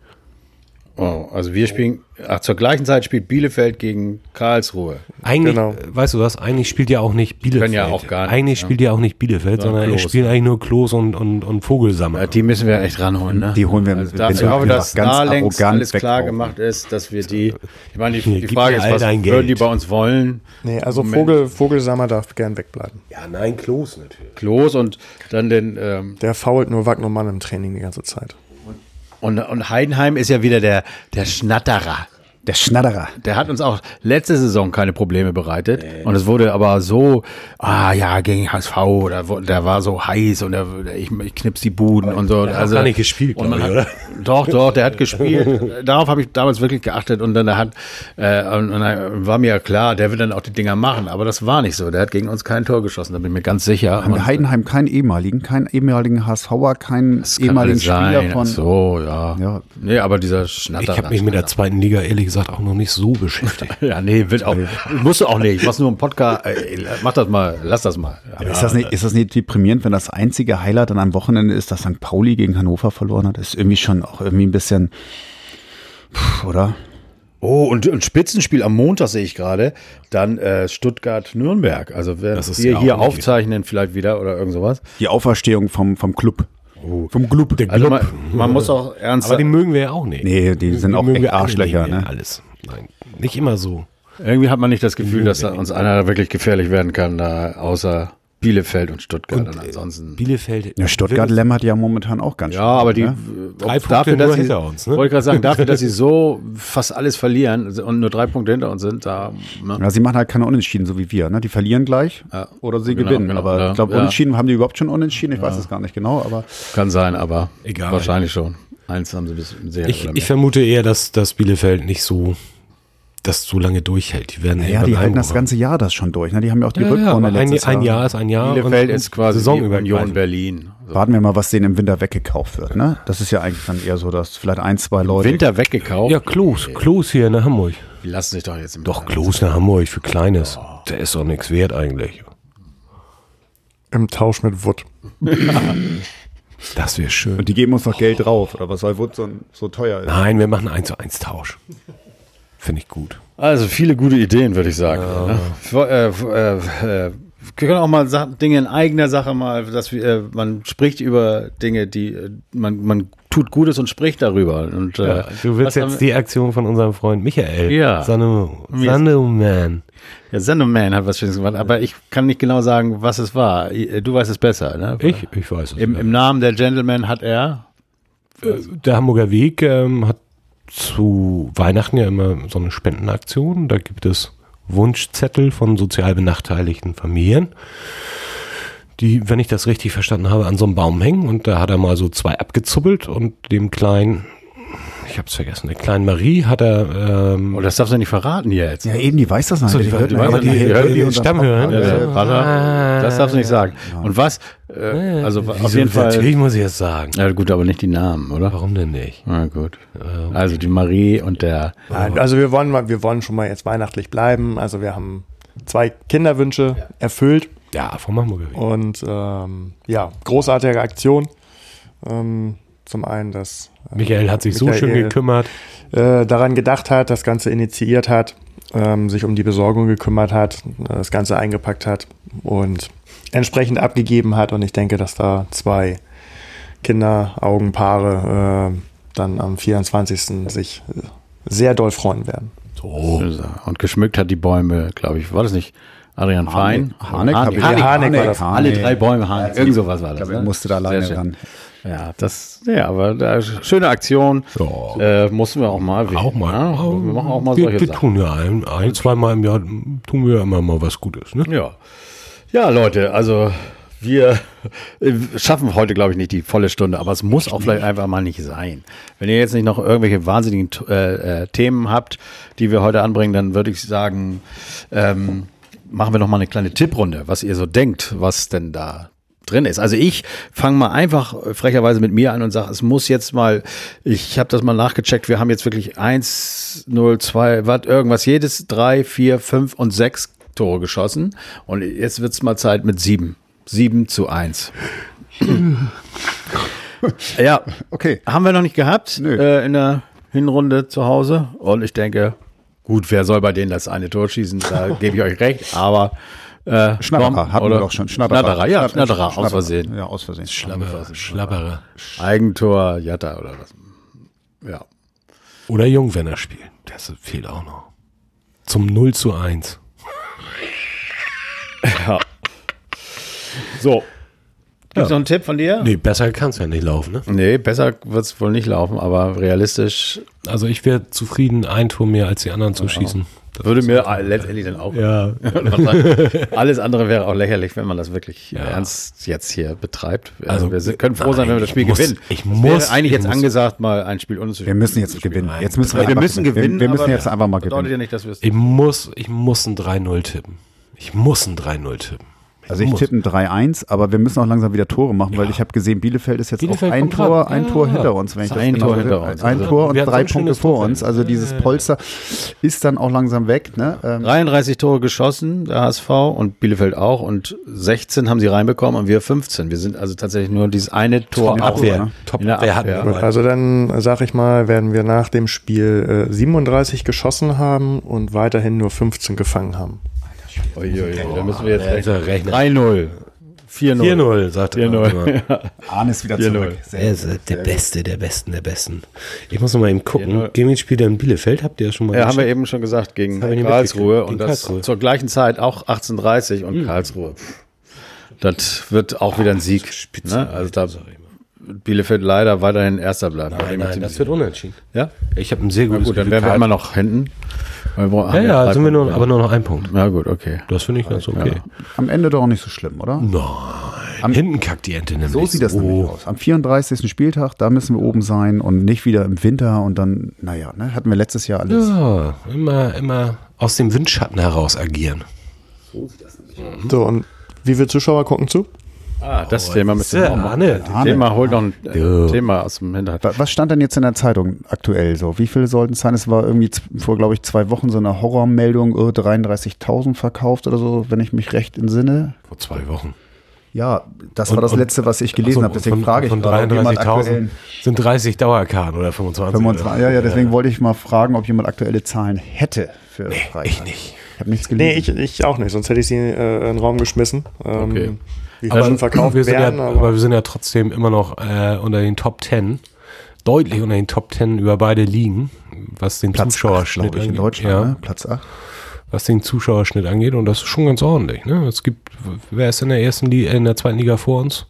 Speaker 1: Oh, also wir spielen, ach, zur gleichen Zeit spielt Bielefeld gegen Karlsruhe.
Speaker 4: Eigentlich, genau. weißt du was, eigentlich spielt ja auch nicht Bielefeld. Können
Speaker 1: ja auch gar
Speaker 4: nicht. Eigentlich ja. spielt ja auch nicht Bielefeld, sondern, sondern spielen eigentlich nur Klos und, und, und Vogelsammer. Ja,
Speaker 1: die müssen wir echt ranholen, ne?
Speaker 2: Die holen wir
Speaker 1: also dafür, ich hoffe, dass ganz da längst alles klar gemacht ist, dass wir die, ich meine, die, die Frage ist, was würden die bei uns wollen?
Speaker 3: Nee, also Vogel, Vogelsammer darf gern wegbleiben.
Speaker 4: Ja, nein, Klos natürlich.
Speaker 1: Klos und dann den, ähm,
Speaker 3: Der fault nur Wagnermann im Training die ganze Zeit.
Speaker 1: Und, und Heidenheim ist ja wieder der, der Schnatterer.
Speaker 2: Der Schnatterer.
Speaker 1: Der hat uns auch letzte Saison keine Probleme bereitet. Nee. Und es wurde aber so, ah ja, gegen HSV, oder der war so heiß und der, ich, ich knips die Buden aber und so.
Speaker 4: Der also, hat gar nicht gespielt,
Speaker 1: und man hat, oder? Doch, doch, der hat [laughs] gespielt. Darauf habe ich damals wirklich geachtet und dann hat, äh, und, und dann war mir ja klar, der wird dann auch die Dinger machen. Aber das war nicht so. Der hat gegen uns kein Tor geschossen, da bin ich mir ganz sicher.
Speaker 2: Haben wir Heidenheim keinen ehemaligen, keinen ehemaligen HSVer, keinen ehemaligen Spieler von.
Speaker 1: So, ja. ja. Nee, aber dieser Schnatter.
Speaker 4: Ich habe mich mit der zweiten Liga ehrlich gesagt auch noch nicht so beschäftigt. [laughs]
Speaker 1: ja, nee, wird auch, musst du auch nicht. Ich mach's nur im Podcast. Ey, mach das mal, lass das mal.
Speaker 2: Ja, ist, das nicht, ist das nicht deprimierend, wenn das einzige Highlight dann am Wochenende ist, dass St. Pauli gegen Hannover verloren hat? Ist irgendwie schon auch irgendwie ein bisschen, oder?
Speaker 1: Oh, und, und Spitzenspiel am Montag sehe ich gerade. Dann äh, Stuttgart-Nürnberg. Also wenn wir ja hier aufzeichnen, vielleicht wieder oder irgend sowas.
Speaker 2: Die Auferstehung vom, vom Club.
Speaker 1: Oh. Vom Club. Der also man, man, muss auch ernst
Speaker 4: Aber die mögen wir ja auch nicht.
Speaker 2: Nee, die sind die auch echt Arschlöcher. Ne?
Speaker 4: Alles. Nein, nicht immer so.
Speaker 1: Irgendwie hat man nicht das Gefühl, dass da uns einer wirklich gefährlich werden kann, da außer Bielefeld und Stuttgart. Und, und ansonsten.
Speaker 4: Bielefeld.
Speaker 2: Ja, Stuttgart lämmert ja momentan auch ganz
Speaker 1: schön. Ja, aber die ne?
Speaker 4: drei Punkte dafür, dass sie, hinter uns.
Speaker 1: Ne? Wollte gerade sagen, dafür, dass sie [laughs] so fast alles verlieren und nur drei Punkte hinter uns sind, da.
Speaker 2: Ne? Ja, sie machen halt keine Unentschieden, so wie wir. Ne? Die verlieren gleich ja. oder sie genau, gewinnen. Genau, aber ja. ich glaube, Unentschieden haben die überhaupt schon Unentschieden. Ich weiß es gar nicht genau, aber
Speaker 1: kann sein, aber egal. Wahrscheinlich schon. Eins haben sie bis sehr.
Speaker 4: Ich, ich vermute eher, dass das Bielefeld nicht so das so lange durchhält. Die werden
Speaker 2: ja, die halten das ganze Jahr das schon durch. Ne? Die haben ja auch die ja, Rückrunde
Speaker 4: ja, ein, ein Jahr ist ein Jahr.
Speaker 1: Bielefeld ist quasi Saison über Union Berlin.
Speaker 2: So. Warten wir mal, was denen im Winter weggekauft wird. Ne? Das ist ja eigentlich dann eher so, dass vielleicht ein, zwei Leute.
Speaker 1: Winter weggekauft?
Speaker 4: Ja, Klos. Klos hier in Hamburg.
Speaker 1: Die lassen sich doch jetzt
Speaker 4: im Doch, Klos in Hamburg für Kleines. Oh. Der ist doch nichts wert eigentlich.
Speaker 3: Im Tausch mit Wood. [laughs]
Speaker 4: das wäre schön.
Speaker 2: Und die geben uns noch Geld drauf, oder was soll Wood so, so teuer ist?
Speaker 4: Nein, wir machen 1 zu 1 Tausch. Finde ich gut.
Speaker 1: Also viele gute Ideen, würde ich sagen. Ja. Ne? Äh, äh, äh, wir können auch mal Dinge in eigener Sache mal, dass wir, äh, man spricht über Dinge, die man, man tut Gutes und spricht darüber. Und,
Speaker 4: ja, du willst jetzt die Aktion von unserem Freund Michael.
Speaker 1: Ja.
Speaker 4: Sandeman.
Speaker 1: Ja, Sandeman hat was Schönes gemacht, aber ich kann nicht genau sagen, was es war. Du weißt es besser, ne?
Speaker 4: Ich, ich weiß es.
Speaker 1: Im, Im Namen der Gentleman hat er
Speaker 4: der Hamburger Weg ähm, hat zu Weihnachten ja immer so eine Spendenaktion. Da gibt es Wunschzettel von sozial benachteiligten Familien, die, wenn ich das richtig verstanden habe, an so einem Baum hängen. Und da hat er mal so zwei abgezuppelt und dem kleinen ich hab's vergessen, der kleinen Marie hat er.
Speaker 1: Ähm, oh, das darfst du nicht verraten jetzt.
Speaker 2: Ja, eben, die weiß das nicht. So,
Speaker 1: die, die, hört,
Speaker 2: die,
Speaker 1: hört, die, hört, die, die Stammhörer. Ja, ja. Ah. Das darfst du nicht sagen. Und was? Äh, also Wieso, auf jeden Fall.
Speaker 4: Natürlich muss ich es sagen.
Speaker 1: Ja, gut, aber nicht die Namen, oder?
Speaker 4: Warum denn nicht?
Speaker 1: Na gut. Okay. Also die Marie und der.
Speaker 3: Also wir wollen, wir wollen schon mal jetzt weihnachtlich bleiben. Also wir haben zwei Kinderwünsche ja. erfüllt.
Speaker 4: Ja, vom Hamburger
Speaker 3: Und ähm, ja, großartige Aktion. Ähm, zum einen, dass
Speaker 4: Michael hat sich Michael, so schön gekümmert.
Speaker 3: Äh, daran gedacht hat, das Ganze initiiert hat, ähm, sich um die Besorgung gekümmert hat, das Ganze eingepackt hat und entsprechend abgegeben hat. Und ich denke, dass da zwei Kinderaugenpaare äh, dann am 24. sich sehr doll freuen werden.
Speaker 1: So. Und geschmückt hat die Bäume, glaube ich, war das nicht Adrian Fein?
Speaker 2: Hanek,
Speaker 1: Hanek,
Speaker 2: Hanek,
Speaker 1: Hanek, Hanek, Alle drei Bäume Hanek. Irgend sowas war das.
Speaker 2: Ich glaube, ne? musste da alleine ran.
Speaker 1: Ja, das, ja, aber da, schöne Aktion. Ja. Äh, mussten wir auch mal.
Speaker 4: Auch mal. Ja,
Speaker 1: wir machen auch mal
Speaker 4: wir,
Speaker 1: solche
Speaker 4: wir Sachen. tun ja ein, ein zweimal im Jahr tun wir immer mal was Gutes. Ne?
Speaker 1: Ja. Ja, Leute, also wir schaffen heute, glaube ich, nicht die volle Stunde, aber es muss auch vielleicht einfach mal nicht sein. Wenn ihr jetzt nicht noch irgendwelche wahnsinnigen äh, äh, Themen habt, die wir heute anbringen, dann würde ich sagen, ähm, machen wir noch mal eine kleine Tipprunde, was ihr so denkt, was denn da drin ist. Also ich fange mal einfach frecherweise mit mir an und sage, es muss jetzt mal, ich habe das mal nachgecheckt, wir haben jetzt wirklich eins, null, zwei, was, irgendwas, jedes drei, vier, fünf und sechs Tore geschossen. Und jetzt wird's mal Zeit mit sieben. Sieben zu eins. [laughs] ja, okay. Haben wir noch nicht gehabt äh, in der Hinrunde zu Hause. Und ich denke, gut, wer soll bei denen das eine Tor schießen? Da [laughs] gebe ich euch recht. Aber
Speaker 2: äh, Schnatterer hatten wir doch schon.
Speaker 1: Schnatterer, Schnatterer ja, Schnatterer, aus Versehen.
Speaker 2: Ja, aus Versehen.
Speaker 4: Schlabberer. Schlabberer.
Speaker 1: Eigentor, Jatta oder was. Ja.
Speaker 4: Oder Jungwenner spielen. Das fehlt auch noch. Zum 0 zu 1. [laughs]
Speaker 1: ja. So. Gibt es noch einen Tipp von dir?
Speaker 4: Nee, besser kann es ja nicht laufen, ne?
Speaker 1: Nee, besser wird es wohl nicht laufen, aber realistisch.
Speaker 4: Also ich wäre zufrieden, ein Tor mehr als die anderen zu schießen.
Speaker 1: Das würde mir letztendlich dann auch.
Speaker 4: Ja. [laughs]
Speaker 1: Alles andere wäre auch lächerlich, wenn man das wirklich ja. ernst jetzt hier betreibt.
Speaker 4: Also
Speaker 1: wir können froh sein, wenn wir das Spiel
Speaker 4: muss,
Speaker 1: gewinnen.
Speaker 4: Ich muss
Speaker 1: eigentlich jetzt
Speaker 4: muss.
Speaker 1: angesagt, mal ein Spiel unzuspielen.
Speaker 2: Wir müssen jetzt gewinnen.
Speaker 1: Nein.
Speaker 2: Jetzt müssen wir,
Speaker 1: wir müssen gewinnen.
Speaker 2: Wir, wir müssen jetzt einfach mal gewinnen.
Speaker 1: Ja nicht, dass
Speaker 4: ich muss, ich muss ein 3-0 tippen. Ich muss ein 3-0 tippen.
Speaker 2: Also ich tippe ein 3-1, aber wir müssen auch langsam wieder Tore machen, ja. weil ich habe gesehen, Bielefeld ist jetzt
Speaker 4: Bielefeld
Speaker 2: auch ein Tor, ein
Speaker 4: ja.
Speaker 2: Tor hinter uns, wenn ich das
Speaker 1: ein
Speaker 2: genau
Speaker 1: Tor hinter uns.
Speaker 2: Ein
Speaker 1: Also
Speaker 2: Tor und drei
Speaker 4: so
Speaker 2: Punkte vor uns. Also dieses Polster ist dann auch langsam weg. Ne? Ähm,
Speaker 1: 33 Tore geschossen, der HSV und Bielefeld auch. Und 16 haben sie reinbekommen und wir 15. Wir sind also tatsächlich nur dieses eine Tor
Speaker 2: Top Abwehr,
Speaker 1: ne?
Speaker 4: Top Abwehr
Speaker 1: Abwehr.
Speaker 4: hatten wir.
Speaker 3: Also dann, sag ich mal, werden wir nach dem Spiel äh, 37 geschossen haben und weiterhin nur 15 gefangen haben.
Speaker 1: Uiuiui, da müssen wir jetzt
Speaker 4: Also rechnen.
Speaker 1: 3-0. 4-0.
Speaker 4: 4-0, sagt er.
Speaker 1: 4-0.
Speaker 2: Arne ist wieder
Speaker 1: 4-0.
Speaker 2: zurück. Sehr
Speaker 4: Er ist äh,
Speaker 2: sehr
Speaker 4: der. Beste, der Besten, der Besten. Ich muss noch mal eben gucken.
Speaker 1: Ja,
Speaker 4: Gegen wen spielt er in Bielefeld? Habt ihr das schon mal
Speaker 1: Ja, haben wir eben schon gesagt, gegen Karlsruhe.
Speaker 4: mitgekriegt.
Speaker 1: Und
Speaker 4: Gegen
Speaker 1: das
Speaker 4: Karlsruhe.
Speaker 1: zur gleichen Zeit auch 1830 und Karlsruhe. Das wird auch wieder ein Sieg. Ne? Also da Bielefeld leider weiterhin erster bleibt.
Speaker 4: Nein, nein, das wird unentschieden.
Speaker 1: Ja?
Speaker 4: Ich habe ein sehr
Speaker 1: Na
Speaker 4: gutes
Speaker 1: gut, dann
Speaker 4: Gefühl.
Speaker 1: wären wir immer noch hinten. Wir
Speaker 4: Ja, ja,
Speaker 1: drei
Speaker 4: sind wir nur, aber nur noch ein Punkt.
Speaker 1: Ja gut, okay.
Speaker 4: Das finde ich ganz okay.
Speaker 2: Am Ende doch auch nicht so schlimm, oder?
Speaker 4: Nein. Hinten kackt die Ente nämlich.
Speaker 2: So sieht das
Speaker 4: Oh.
Speaker 2: nämlich aus. Am 34. Spieltag, da müssen wir oben sein und nicht wieder im Winter und dann, naja, ne, hatten wir letztes Jahr alles.
Speaker 4: Ja, immer, immer aus dem Windschatten heraus agieren.
Speaker 3: So, und wie viele Zuschauer gucken zu?
Speaker 1: Ah, das Thema müssen wir auch. Das Thema holt noch ein äh,
Speaker 4: Ja.
Speaker 1: Thema aus dem Hinterhalt.
Speaker 2: Wa- Was stand denn jetzt in der Zeitung aktuell so? Wie viele sollten es sein? Es war irgendwie vor, glaube ich, zwei Wochen so eine Horrormeldung, oh, 33.000 verkauft oder so, wenn ich mich recht entsinne.
Speaker 4: Vor zwei Wochen.
Speaker 2: Ja, das
Speaker 4: Und-
Speaker 2: war das
Speaker 4: und-
Speaker 2: letzte, was ich gelesen
Speaker 4: Achso,
Speaker 2: habe. Deswegen
Speaker 4: von-
Speaker 2: frage ich
Speaker 4: Von
Speaker 2: gerade, ob jemand
Speaker 4: 33.000
Speaker 2: aktuell
Speaker 4: sind 30 Dauerkarten oder 25.
Speaker 2: 25, ja, ja, deswegen wollte ich mal fragen, ob jemand aktuelle Zahlen hätte für Freitag.
Speaker 4: Ich nicht.
Speaker 2: Ich habe nichts
Speaker 3: Nee,
Speaker 2: gelesen.
Speaker 3: ich, ich auch nicht, sonst hätte ich sie äh, in den Raum geschmissen. Ähm,
Speaker 1: Okay.
Speaker 3: Wie viel schon verkauft
Speaker 4: wir sind
Speaker 3: werden,
Speaker 4: ja,
Speaker 3: aber,
Speaker 4: aber wir sind ja trotzdem immer noch äh, unter den Top 10. Deutlich unter den Top 10 über beide Ligen, was den
Speaker 2: Platz
Speaker 4: Zuschauerschnitt
Speaker 2: glaube ich, in
Speaker 4: angeht.
Speaker 2: Deutschland,
Speaker 4: ja,
Speaker 2: ne? Platz 8.
Speaker 4: was den Zuschauerschnitt angeht. Und das ist schon ganz ordentlich. Ne? Es gibt, wer ist in der ersten Liga, in der zweiten Liga vor uns?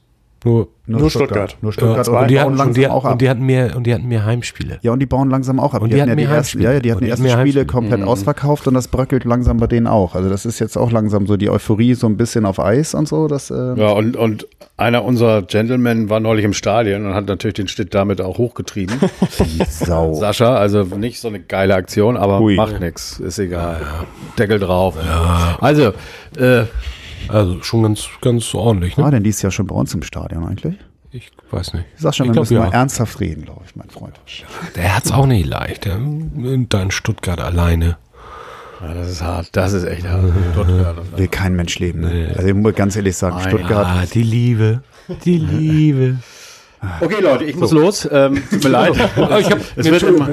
Speaker 4: Nur,
Speaker 3: Nur Stuttgart.
Speaker 2: Nur Stuttgart.
Speaker 4: äh,
Speaker 2: und
Speaker 4: und,
Speaker 2: die
Speaker 4: die
Speaker 2: bauen
Speaker 4: hatten,
Speaker 2: langsam
Speaker 4: und, die,
Speaker 2: auch ab.
Speaker 4: und die hatten mehr und die hatten mehr Heimspiele.
Speaker 2: Ja, und die bauen langsam auch ab.
Speaker 4: Und die hatten
Speaker 2: ja
Speaker 4: mehr
Speaker 2: die ersten,
Speaker 4: Heimspiele.
Speaker 2: ja, ja, die hatten
Speaker 4: die
Speaker 2: die
Speaker 4: hatten
Speaker 2: ersten
Speaker 4: mehr
Speaker 2: Spiele
Speaker 4: Heimspiele.
Speaker 2: komplett ausverkauft und das bröckelt langsam bei denen auch. Also das ist jetzt auch langsam so die Euphorie so ein bisschen auf Eis und so. Das, äh,
Speaker 1: Ja, und, und einer unserer Gentlemen war neulich im Stadion und hat natürlich den Schnitt damit auch hochgetrieben. [laughs]
Speaker 2: Sau.
Speaker 1: Sascha, also nicht so eine geile Aktion, aber
Speaker 2: Hui.
Speaker 1: macht nichts, ist egal. Deckel drauf. Also, äh,
Speaker 4: Also schon ganz, ganz ordentlich. Ne?
Speaker 2: War denn dies Jahr schon bei uns im Stadion eigentlich?
Speaker 4: Ich weiß nicht.
Speaker 2: Sascha,
Speaker 4: ich
Speaker 2: wir
Speaker 4: glaub,
Speaker 2: müssen
Speaker 4: ja.
Speaker 2: mal ernsthaft reden, glaube ich, mein Freund.
Speaker 4: Der hat's auch nicht leicht. Der, da in Stuttgart alleine.
Speaker 1: ja, das ist hart, das ist echt hart.
Speaker 2: Will kein Mensch leben. Ne? Also ich muss ganz ehrlich sagen,
Speaker 1: Nein,
Speaker 2: Stuttgart.
Speaker 4: Ah, die Liebe. Die Liebe.
Speaker 1: Okay, Leute, ich muss los. Ähm, tut mir leid. [laughs]
Speaker 4: ich hab,
Speaker 1: es wird immer,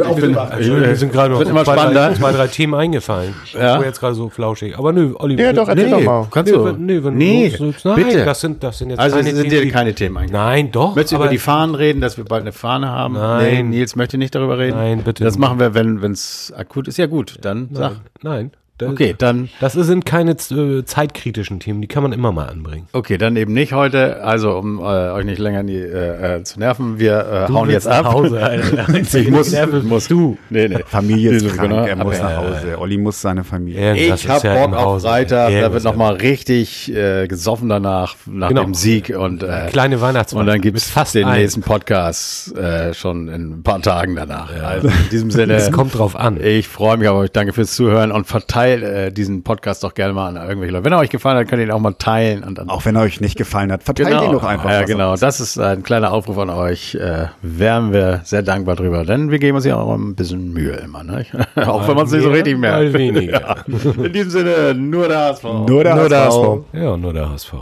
Speaker 1: ich bin,
Speaker 4: mir sind gerade noch
Speaker 1: wird immer
Speaker 4: zwei,
Speaker 1: spannender.
Speaker 4: Drei, zwei, drei Themen eingefallen.
Speaker 1: Ja.
Speaker 4: Das war jetzt gerade so flauschig. Aber nö, Olli.
Speaker 3: Ja, doch, erzähl doch mal.
Speaker 1: kannst
Speaker 4: Nee,
Speaker 1: du.
Speaker 4: nee, wenn
Speaker 1: Nee,
Speaker 4: du so- nein,
Speaker 1: bitte.
Speaker 4: Das sind, das sind jetzt
Speaker 1: Also
Speaker 4: keine
Speaker 1: es sind
Speaker 4: Themen,
Speaker 1: dir keine Themen eigentlich.
Speaker 4: Nein, doch.
Speaker 1: Möchtest du über die Fahnen reden, dass wir bald eine Fahne haben?
Speaker 4: Nein.
Speaker 1: Nee, Nils möchte nicht darüber reden.
Speaker 4: Nein, bitte
Speaker 1: Das machen wir, wenn es akut ist. Ja gut, dann sag.
Speaker 4: Nein, nein. Das,
Speaker 1: Okay, dann
Speaker 4: Das sind keine äh, zeitkritischen Themen, die kann man immer mal anbringen.
Speaker 1: Okay, dann eben nicht heute. Also, um äh, euch nicht länger nie, äh, äh, zu nerven, wir äh, hauen jetzt ab.
Speaker 4: nach Hause, Alter. [laughs]
Speaker 1: ich muss, muss du. Nee, nee.
Speaker 2: Familie ist [laughs]
Speaker 1: Nee,
Speaker 2: krank,
Speaker 1: genau.
Speaker 2: er muss
Speaker 1: Aber,
Speaker 2: nach Hause. Olli muss seine Familie.
Speaker 4: Irgendwas
Speaker 1: Ich hab
Speaker 4: ja
Speaker 1: Bock auf
Speaker 4: Hause.
Speaker 1: Freitag. Da wird
Speaker 4: ja.
Speaker 1: nochmal richtig äh, gesoffen danach, nach
Speaker 4: Genau.
Speaker 1: dem Sieg. Und, äh,
Speaker 4: Kleine Weihnachtsmarkt.
Speaker 1: und dann gibt's
Speaker 4: Mit fast
Speaker 1: den
Speaker 4: allen.
Speaker 1: nächsten Podcast äh, schon in ein paar Tagen danach. Also in diesem Sinne.
Speaker 4: Es kommt drauf an.
Speaker 1: Ich freue mich auf euch. Danke fürs Zuhören und verteilt äh, diesen Podcast doch gerne mal an irgendwelche Leute. Wenn er euch gefallen hat, könnt ihr ihn auch mal teilen. Und dann
Speaker 2: Auch wenn er euch nicht gefallen hat, verteilt ihn doch einfach.
Speaker 1: Ja, genau.
Speaker 2: sonst.
Speaker 1: Das ist ein kleiner Aufruf an euch. Äh, wären wir sehr dankbar drüber, denn wir geben uns ja auch ein bisschen Mühe immer. Ne? [laughs] auch wenn man es nicht so richtig merkt.
Speaker 4: weniger. [laughs]
Speaker 1: Ja. In diesem Sinne, nur der HSV.
Speaker 2: Nur der
Speaker 3: Nur der
Speaker 2: HSV.
Speaker 3: HSV.
Speaker 4: Ja, nur der HSV.